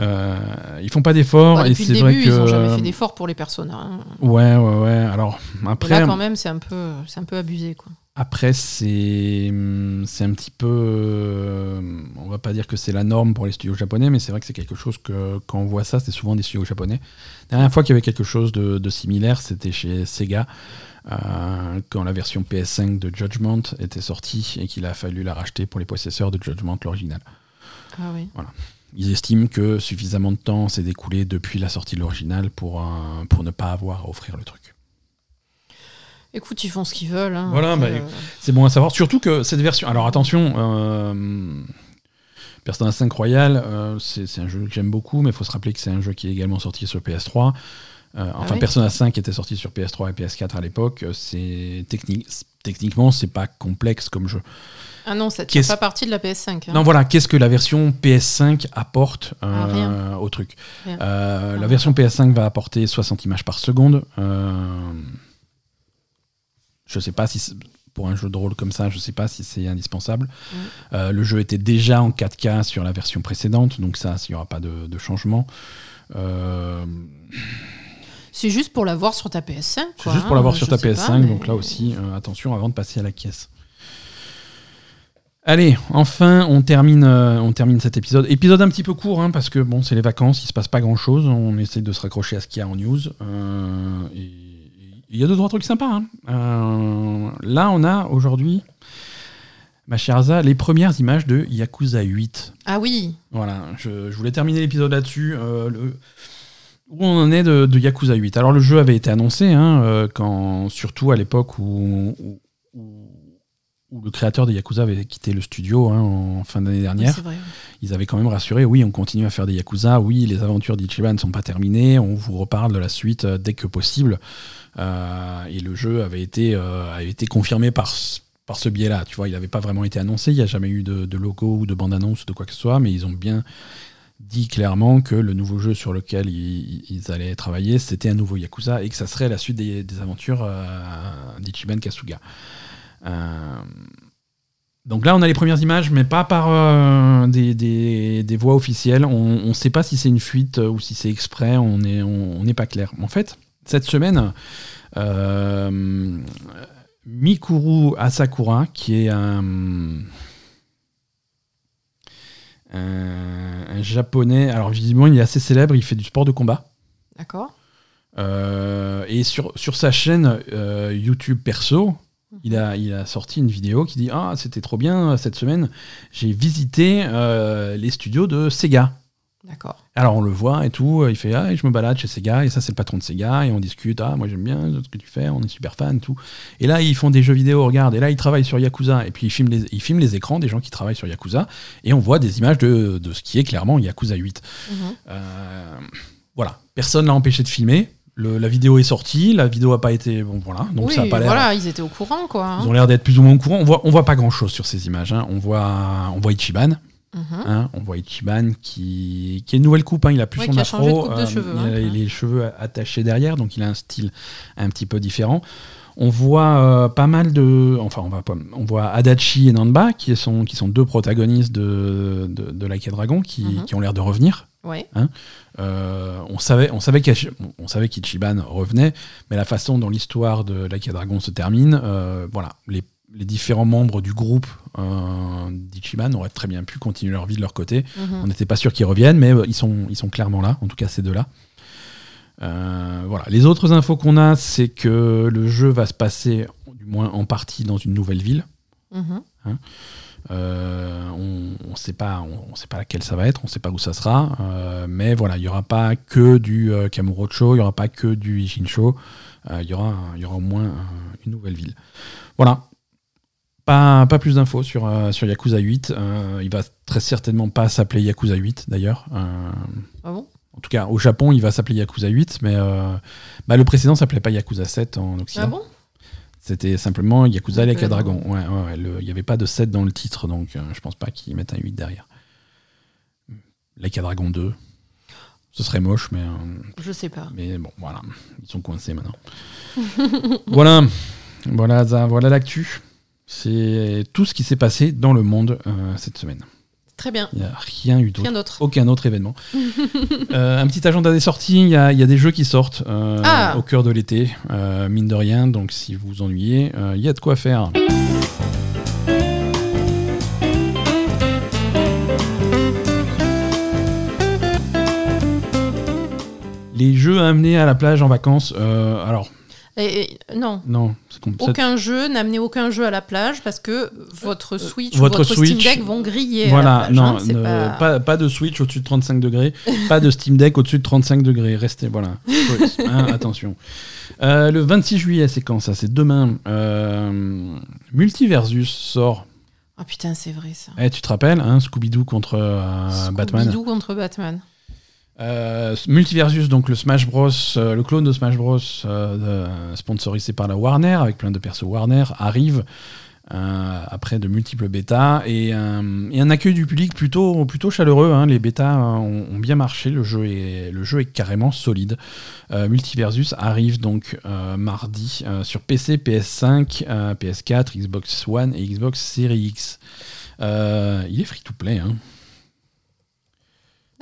[SPEAKER 1] Euh, ils font pas d'efforts et c'est vrai que.
[SPEAKER 2] ils n'ont jamais fait d'efforts pour les personnages. hein.
[SPEAKER 1] Ouais, ouais, ouais. Alors
[SPEAKER 2] Et
[SPEAKER 1] après,
[SPEAKER 2] là, quand même, c'est un peu, c'est un peu abusé, quoi.
[SPEAKER 1] après c'est, hum, c'est un petit peu. euh, On va pas dire que c'est la norme pour les studios japonais, mais c'est vrai que c'est quelque chose que quand on voit ça, c'est souvent des studios japonais. La dernière fois qu'il y avait quelque chose de, de similaire, c'était chez Sega. euh, quand la version PS5 de Judgment était sortie et qu'il a fallu la racheter pour les possesseurs de Judgment, l'original.
[SPEAKER 2] Ah oui.
[SPEAKER 1] Ils estiment que suffisamment de temps s'est découlé depuis la sortie de l'original pour, pour ne pas avoir à offrir le truc.
[SPEAKER 2] Écoute, ils font ce qu'ils veulent. hein.
[SPEAKER 1] Voilà, bah,
[SPEAKER 2] euh,
[SPEAKER 1] C'est bon à savoir, surtout que cette version. Alors attention, euh, Persona 5 Royal, euh, c'est un jeu que j'aime beaucoup, mais il faut se rappeler que c'est un jeu qui est également sorti sur PS3. Euh, enfin,
[SPEAKER 2] oui
[SPEAKER 1] Persona 5 était sorti sur PS3 et PS4 à l'époque. C'est technique, techniquement, c'est pas complexe comme jeu.
[SPEAKER 2] Ah non, ça tient
[SPEAKER 1] Qu'est-ce-
[SPEAKER 2] pas partie de la PS5. hein.
[SPEAKER 1] Non, voilà, qu'est-ce que la version PS5 apporte euh,
[SPEAKER 2] Ah,
[SPEAKER 1] au truc? Euh, La
[SPEAKER 2] Ah,
[SPEAKER 1] version PS5 va apporter 60 images par seconde. Euh, je sais pas si pour un jeu de rôle comme ça, je sais pas si c'est indispensable.
[SPEAKER 2] Mm.
[SPEAKER 1] Euh, le jeu était déjà en 4K sur la version précédente, donc ça, il n'y aura pas de, de changement. Euh,
[SPEAKER 2] C'est juste pour l'avoir sur ta PS5.
[SPEAKER 1] c'est juste pour
[SPEAKER 2] hein,
[SPEAKER 1] l'avoir
[SPEAKER 2] je
[SPEAKER 1] sur ta
[SPEAKER 2] sais
[SPEAKER 1] PS5,
[SPEAKER 2] pas, mais-
[SPEAKER 1] donc là aussi, euh, attention avant de passer à la caisse. Allez, enfin, on termine, euh, on termine cet épisode. Épisode un petit peu court, hein, parce que bon, c'est les vacances, il se passe pas grand chose. On essaie de se raccrocher à ce qu'il y a en news. Euh, et il y a deux, trois trucs sympas. hein. Euh, là, on a aujourd'hui, ma chère Asa, les premières images de Yakuza 8.
[SPEAKER 2] Ah oui.
[SPEAKER 1] Voilà, je, je voulais terminer l'épisode là-dessus. le- où on en est de, de Yakuza 8 Alors le jeu avait été annoncé, hein, euh, quand, surtout à l'époque où, où, où- où le créateur de Yakuza avait quitté le studio hein, en fin d'année dernière.
[SPEAKER 2] vrai.
[SPEAKER 1] Ils avaient quand même rassuré, oui, on continue à faire des Yakuza, oui, les aventures d'Ichiban ne sont pas terminées, on vous reparle de la suite euh, dès que possible. Euh, et le jeu avait été, euh, avait été confirmé par, ce- par ce biais-là. Tu vois, il n'avait pas vraiment été annoncé, il n'y a jamais eu de, de logo ou de bande-annonce ou de quoi que ce soit, mais ils ont bien dit clairement que le nouveau jeu sur lequel ils, ils allaient travailler, c'était un nouveau Yakuza et que ça serait la suite des, des aventures euh, d'Ichiban Kasuga. Euh, donc là, on a les premières images, mais pas par euh, des, des- des voix officielles. On ne sait pas si c'est une fuite euh, ou si c'est exprès, on n'est on, on n'est pas clair. En fait, cette semaine, euh, Mikuru Asakura, qui est un, un- un japonais, alors visiblement il est assez célèbre, il fait du sport de combat.
[SPEAKER 2] D'accord.
[SPEAKER 1] Euh, et sur, sur sa chaîne YouTube perso, il a, il a sorti une vidéo qui dit Ah, c'était trop bien cette semaine, j'ai visité euh, les studios de Sega.
[SPEAKER 2] D'accord.
[SPEAKER 1] Alors on le voit et tout, il fait Ah, je me balade chez Sega, et ça c'est le patron de Sega, et on discute Ah, moi j'aime bien ce que tu fais, on est super fan, tout. Et là ils font des jeux vidéo, regarde, et là ils travaillent sur Yakuza, et puis ils filment les, ils filment les écrans des gens qui travaillent sur Yakuza, et on voit des images de, de ce qui est clairement Yakuza 8.
[SPEAKER 2] Mhm.
[SPEAKER 1] Euh, voilà, personne l'a empêché de filmer. Le- la vidéo est sortie, la vidéo a pas été bon voilà, donc
[SPEAKER 2] oui,
[SPEAKER 1] ça a pas l'air.
[SPEAKER 2] voilà, ils étaient au courant, quoi. hein.
[SPEAKER 1] Ils ont l'air d'être plus ou moins au courant. On voit, on voit pas grand chose sur ces images. hein. On voit, on voit Ichiban.
[SPEAKER 2] Mhm.
[SPEAKER 1] hein. On voit Ichiban qui, qui a une nouvelle coupe. hein. Il a plus
[SPEAKER 2] Ouais,
[SPEAKER 1] son afro.
[SPEAKER 2] cheveux,
[SPEAKER 1] il a les cheveux attachés derrière, donc il a un style un petit peu différent. On voit euh, pas mal de, enfin on, va pas, on voit Adachi et Nanba qui sont, qui sont deux protagonistes de, de, de Like a Dragon qui,
[SPEAKER 2] Mhm.
[SPEAKER 1] qui ont l'air de revenir.
[SPEAKER 2] Ouais.
[SPEAKER 1] Euh, on savait, on savait qu'Ichiban revenait, mais la façon dont l'histoire de Like a Dragon se termine, euh, voilà, les, les différents membres du groupe euh, d'Ichiban auraient très bien pu continuer leur vie de leur côté.
[SPEAKER 2] Mhm.
[SPEAKER 1] On n'était pas sûr qu'ils reviennent, mais ils sont, ils sont clairement là, en tout cas ces deux-là. Voilà. Les autres infos qu'on a, c'est que le jeu va se passer, du moins en partie, dans une nouvelle ville.
[SPEAKER 2] Mhm.
[SPEAKER 1] Euh, on ne sait pas, on, on sait pas laquelle ça va être, on ne sait pas où ça sera, euh, mais voilà, il y aura pas que du euh, Kamurocho, il y aura pas que du Ishinsho, il y aura, il y aura au moins une nouvelle ville. Voilà. Pas, pas plus d'infos sur, sur Yakuza 8. euh, il va très certainement pas s'appeler Yakuza 8 d'ailleurs.
[SPEAKER 2] Ah bon?
[SPEAKER 1] En tout cas, au Japon, il va s'appeler Yakuza 8, mais bah, le précédent s'appelait pas Yakuza 7 en Occident.
[SPEAKER 2] Ah bon?
[SPEAKER 1] C'était simplement Yakuza
[SPEAKER 2] Donc,
[SPEAKER 1] Like a
[SPEAKER 2] euh,
[SPEAKER 1] Dragon. Ouais, ouais, Il n'y avait pas de 7 dans le titre, donc euh, je pense pas qu'ils mettent un 8 derrière. Like a Dragon 2. Ce serait moche, mais, euh,
[SPEAKER 2] Je sais pas.
[SPEAKER 1] mais bon, voilà. Ils sont coincés maintenant. voilà. Voilà, voilà l'actu. C'est tout ce qui s'est passé dans le monde euh, cette semaine.
[SPEAKER 2] Très bien.
[SPEAKER 1] Il n'y a rien eu d'autre. Aucun autre événement. Euh, un petit agenda des sorties, il y a, il y a des jeux qui sortent euh,
[SPEAKER 2] Ah.
[SPEAKER 1] au cœur de l'été, euh, mine de rien, donc si vous vous ennuyez, il y a de quoi faire. Les jeux à amener à la plage en vacances, euh, alors
[SPEAKER 2] Et- et- non. Aucun jeu, n'amenez aucun jeu à la plage parce que votre Switch
[SPEAKER 1] Euh, votre
[SPEAKER 2] ou votre Steam Deck vont griller. à la
[SPEAKER 1] Voilà,
[SPEAKER 2] plage,
[SPEAKER 1] non,
[SPEAKER 2] hein,
[SPEAKER 1] ne-
[SPEAKER 2] pas-
[SPEAKER 1] pas... Pas, de Switch au-dessus de 35 degrés, pas de Steam Deck au-dessus de 35 degrés. Restez, voilà. Hein, attention. Euh, le 26 juillet, c'est quand ça? C'est demain. Euh, Multiversus sort.
[SPEAKER 2] Ah putain, c'est vrai ça.
[SPEAKER 1] Eh, tu te rappelles, hein, Scooby-Doo contre euh, Batman?
[SPEAKER 2] Scooby-Doo contre Batman.
[SPEAKER 1] Euh, Multiversus, donc le Smash Bros, euh, le clone de Smash Bros, euh, sponsorisé par la Warner, avec plein de persos Warner, arrive après de multiples bêtas et, un accueil du public plutôt, plutôt chaleureux. hein. Les bêtas ont, bien marché, le jeu est, le jeu est carrément solide. Multiversus arrive donc mardi sur PC, PS5, euh, PS4, Xbox One et Xbox Series X. Il est free to play. Hein.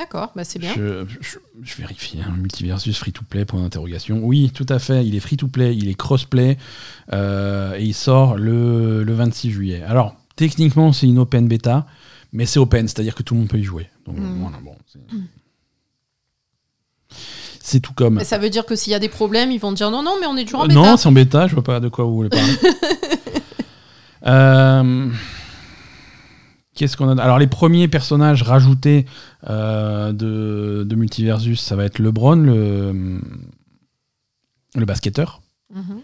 [SPEAKER 2] D'accord, bah c'est bien.
[SPEAKER 1] Je, je- je vérifie, hein, multiversus free-to-play, point d'interrogation. Oui, tout à fait, il est free-to-play, il est cross-play, euh, et il sort le, le 26 juillet. Alors, techniquement, c'est une open bêta, mais c'est open, c'est-à-dire que tout le monde peut y jouer. Donc,
[SPEAKER 2] Mm.
[SPEAKER 1] voilà, bon, c'est- tout comme...
[SPEAKER 2] Mais ça veut dire que s'il y a des problèmes, ils vont dire non, non, mais on est toujours en
[SPEAKER 1] Euh,
[SPEAKER 2] bêta.
[SPEAKER 1] non, c'est en bêta, je vois pas de quoi vous voulez parler. Euh, Qu'est-ce qu'on a Alors les premiers personnages rajoutés euh, de, de Multiversus, ça va être LeBron, le, le basketteur.
[SPEAKER 2] Mhm.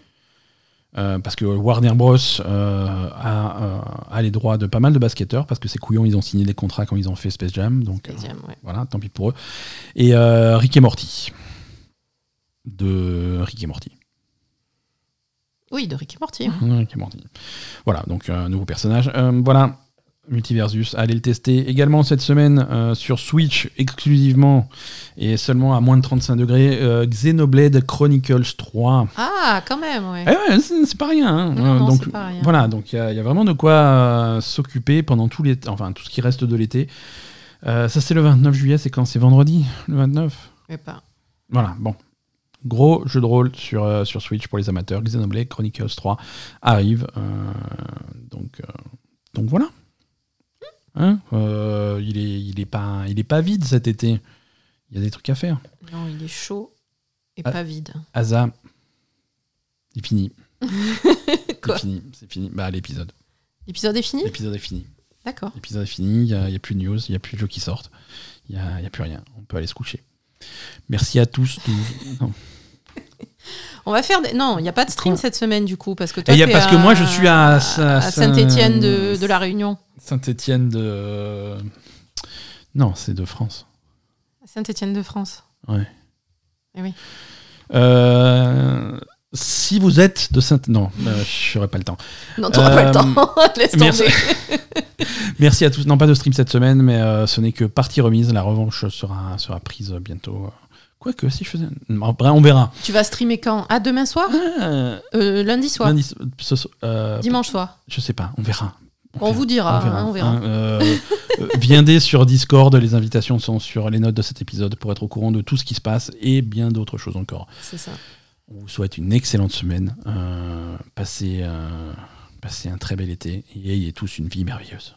[SPEAKER 1] Euh, parce que Warner Bros euh, a, a les droits de pas mal de basketteurs, parce que ces couillons, ils ont signé des contrats quand ils ont fait Space Jam. Donc,
[SPEAKER 2] ouais.
[SPEAKER 1] voilà, tant pis pour eux. Et Rick et Morty. De Rick et Morty.
[SPEAKER 2] Oui, de Rick et Morty.
[SPEAKER 1] Rick et Morty. Voilà, donc un nouveau personnage. Voilà, Multiversus, allez le tester également cette semaine euh, sur Switch exclusivement et seulement à moins de 35 degrés. euh, Xenoblade Chronicles 3.
[SPEAKER 2] Ah, quand même, ouais.
[SPEAKER 1] Eh ouais, c'est pas rien. hein.
[SPEAKER 2] Non, non,
[SPEAKER 1] donc
[SPEAKER 2] pas rien.
[SPEAKER 1] voilà, donc il y, a- il y a vraiment de quoi euh, s'occuper pendant tout l'été, enfin tout ce qui reste de l'été. Ça c'est le 29 juillet, c'est quand? C'est vendredi, le 29.
[SPEAKER 2] Mais pas.
[SPEAKER 1] Voilà, bon. Gros jeu de rôle sur, sur Switch pour les amateurs. Xenoblade Chronicles 3 arrive. donc, donc voilà. Hein Euh, il, est, il, est pas, il est pas vide cet été. Il y a des trucs à faire.
[SPEAKER 2] Non, il est chaud et
[SPEAKER 1] Ah.
[SPEAKER 2] pas vide.
[SPEAKER 1] Asa, c'est fini.
[SPEAKER 2] Quoi
[SPEAKER 1] C'est fini, c'est fini. Bah, l'épisode.
[SPEAKER 2] L'épisode est fini?
[SPEAKER 1] L'épisode est fini.
[SPEAKER 2] D'accord.
[SPEAKER 1] L'épisode est fini, il n'y a, il plus de news, il n'y a plus de jeux qui sortent. Il n'y a, il y a plus rien. On peut aller se coucher. Merci à tous. non.
[SPEAKER 2] On va faire des... Non, il n'y a pas de stream cette semaine du coup parce que toi
[SPEAKER 1] Et y a-
[SPEAKER 2] t'es
[SPEAKER 1] parce que moi, je suis à- à
[SPEAKER 2] Saint-Étienne de, la Réunion.
[SPEAKER 1] Saint-Étienne de. Non, c'est de France.
[SPEAKER 2] Saint-Étienne de France.
[SPEAKER 1] Ouais.
[SPEAKER 2] Eh oui.
[SPEAKER 1] Euh, si vous êtes de Saint. Non, euh, je n'aurai pas le temps.
[SPEAKER 2] Non, t'auras pas le
[SPEAKER 1] Euh,
[SPEAKER 2] temps. Laisse
[SPEAKER 1] merci.
[SPEAKER 2] tomber.
[SPEAKER 1] Merci à tous. Non, pas de stream cette semaine, mais ce n'est que partie remise. La revanche sera, sera prise bientôt. Quoique, si je faisais. Bref, on verra.
[SPEAKER 2] Tu vas streamer quand? Ah, demain soir?
[SPEAKER 1] Euh,
[SPEAKER 2] Euh, Lundi soir
[SPEAKER 1] lundi- ce so- euh,
[SPEAKER 2] Dimanche soir
[SPEAKER 1] Je sais pas, on verra.
[SPEAKER 2] On vous dira, hein, on verra.
[SPEAKER 1] hein. Euh, viendez sur Discord, les invitations sont sur les notes de cet épisode pour être au courant de tout ce qui se passe et bien d'autres choses encore.
[SPEAKER 2] C'est ça.
[SPEAKER 1] On vous souhaite une excellente semaine. Passez, passez un très bel été et ayez tous une vie merveilleuse.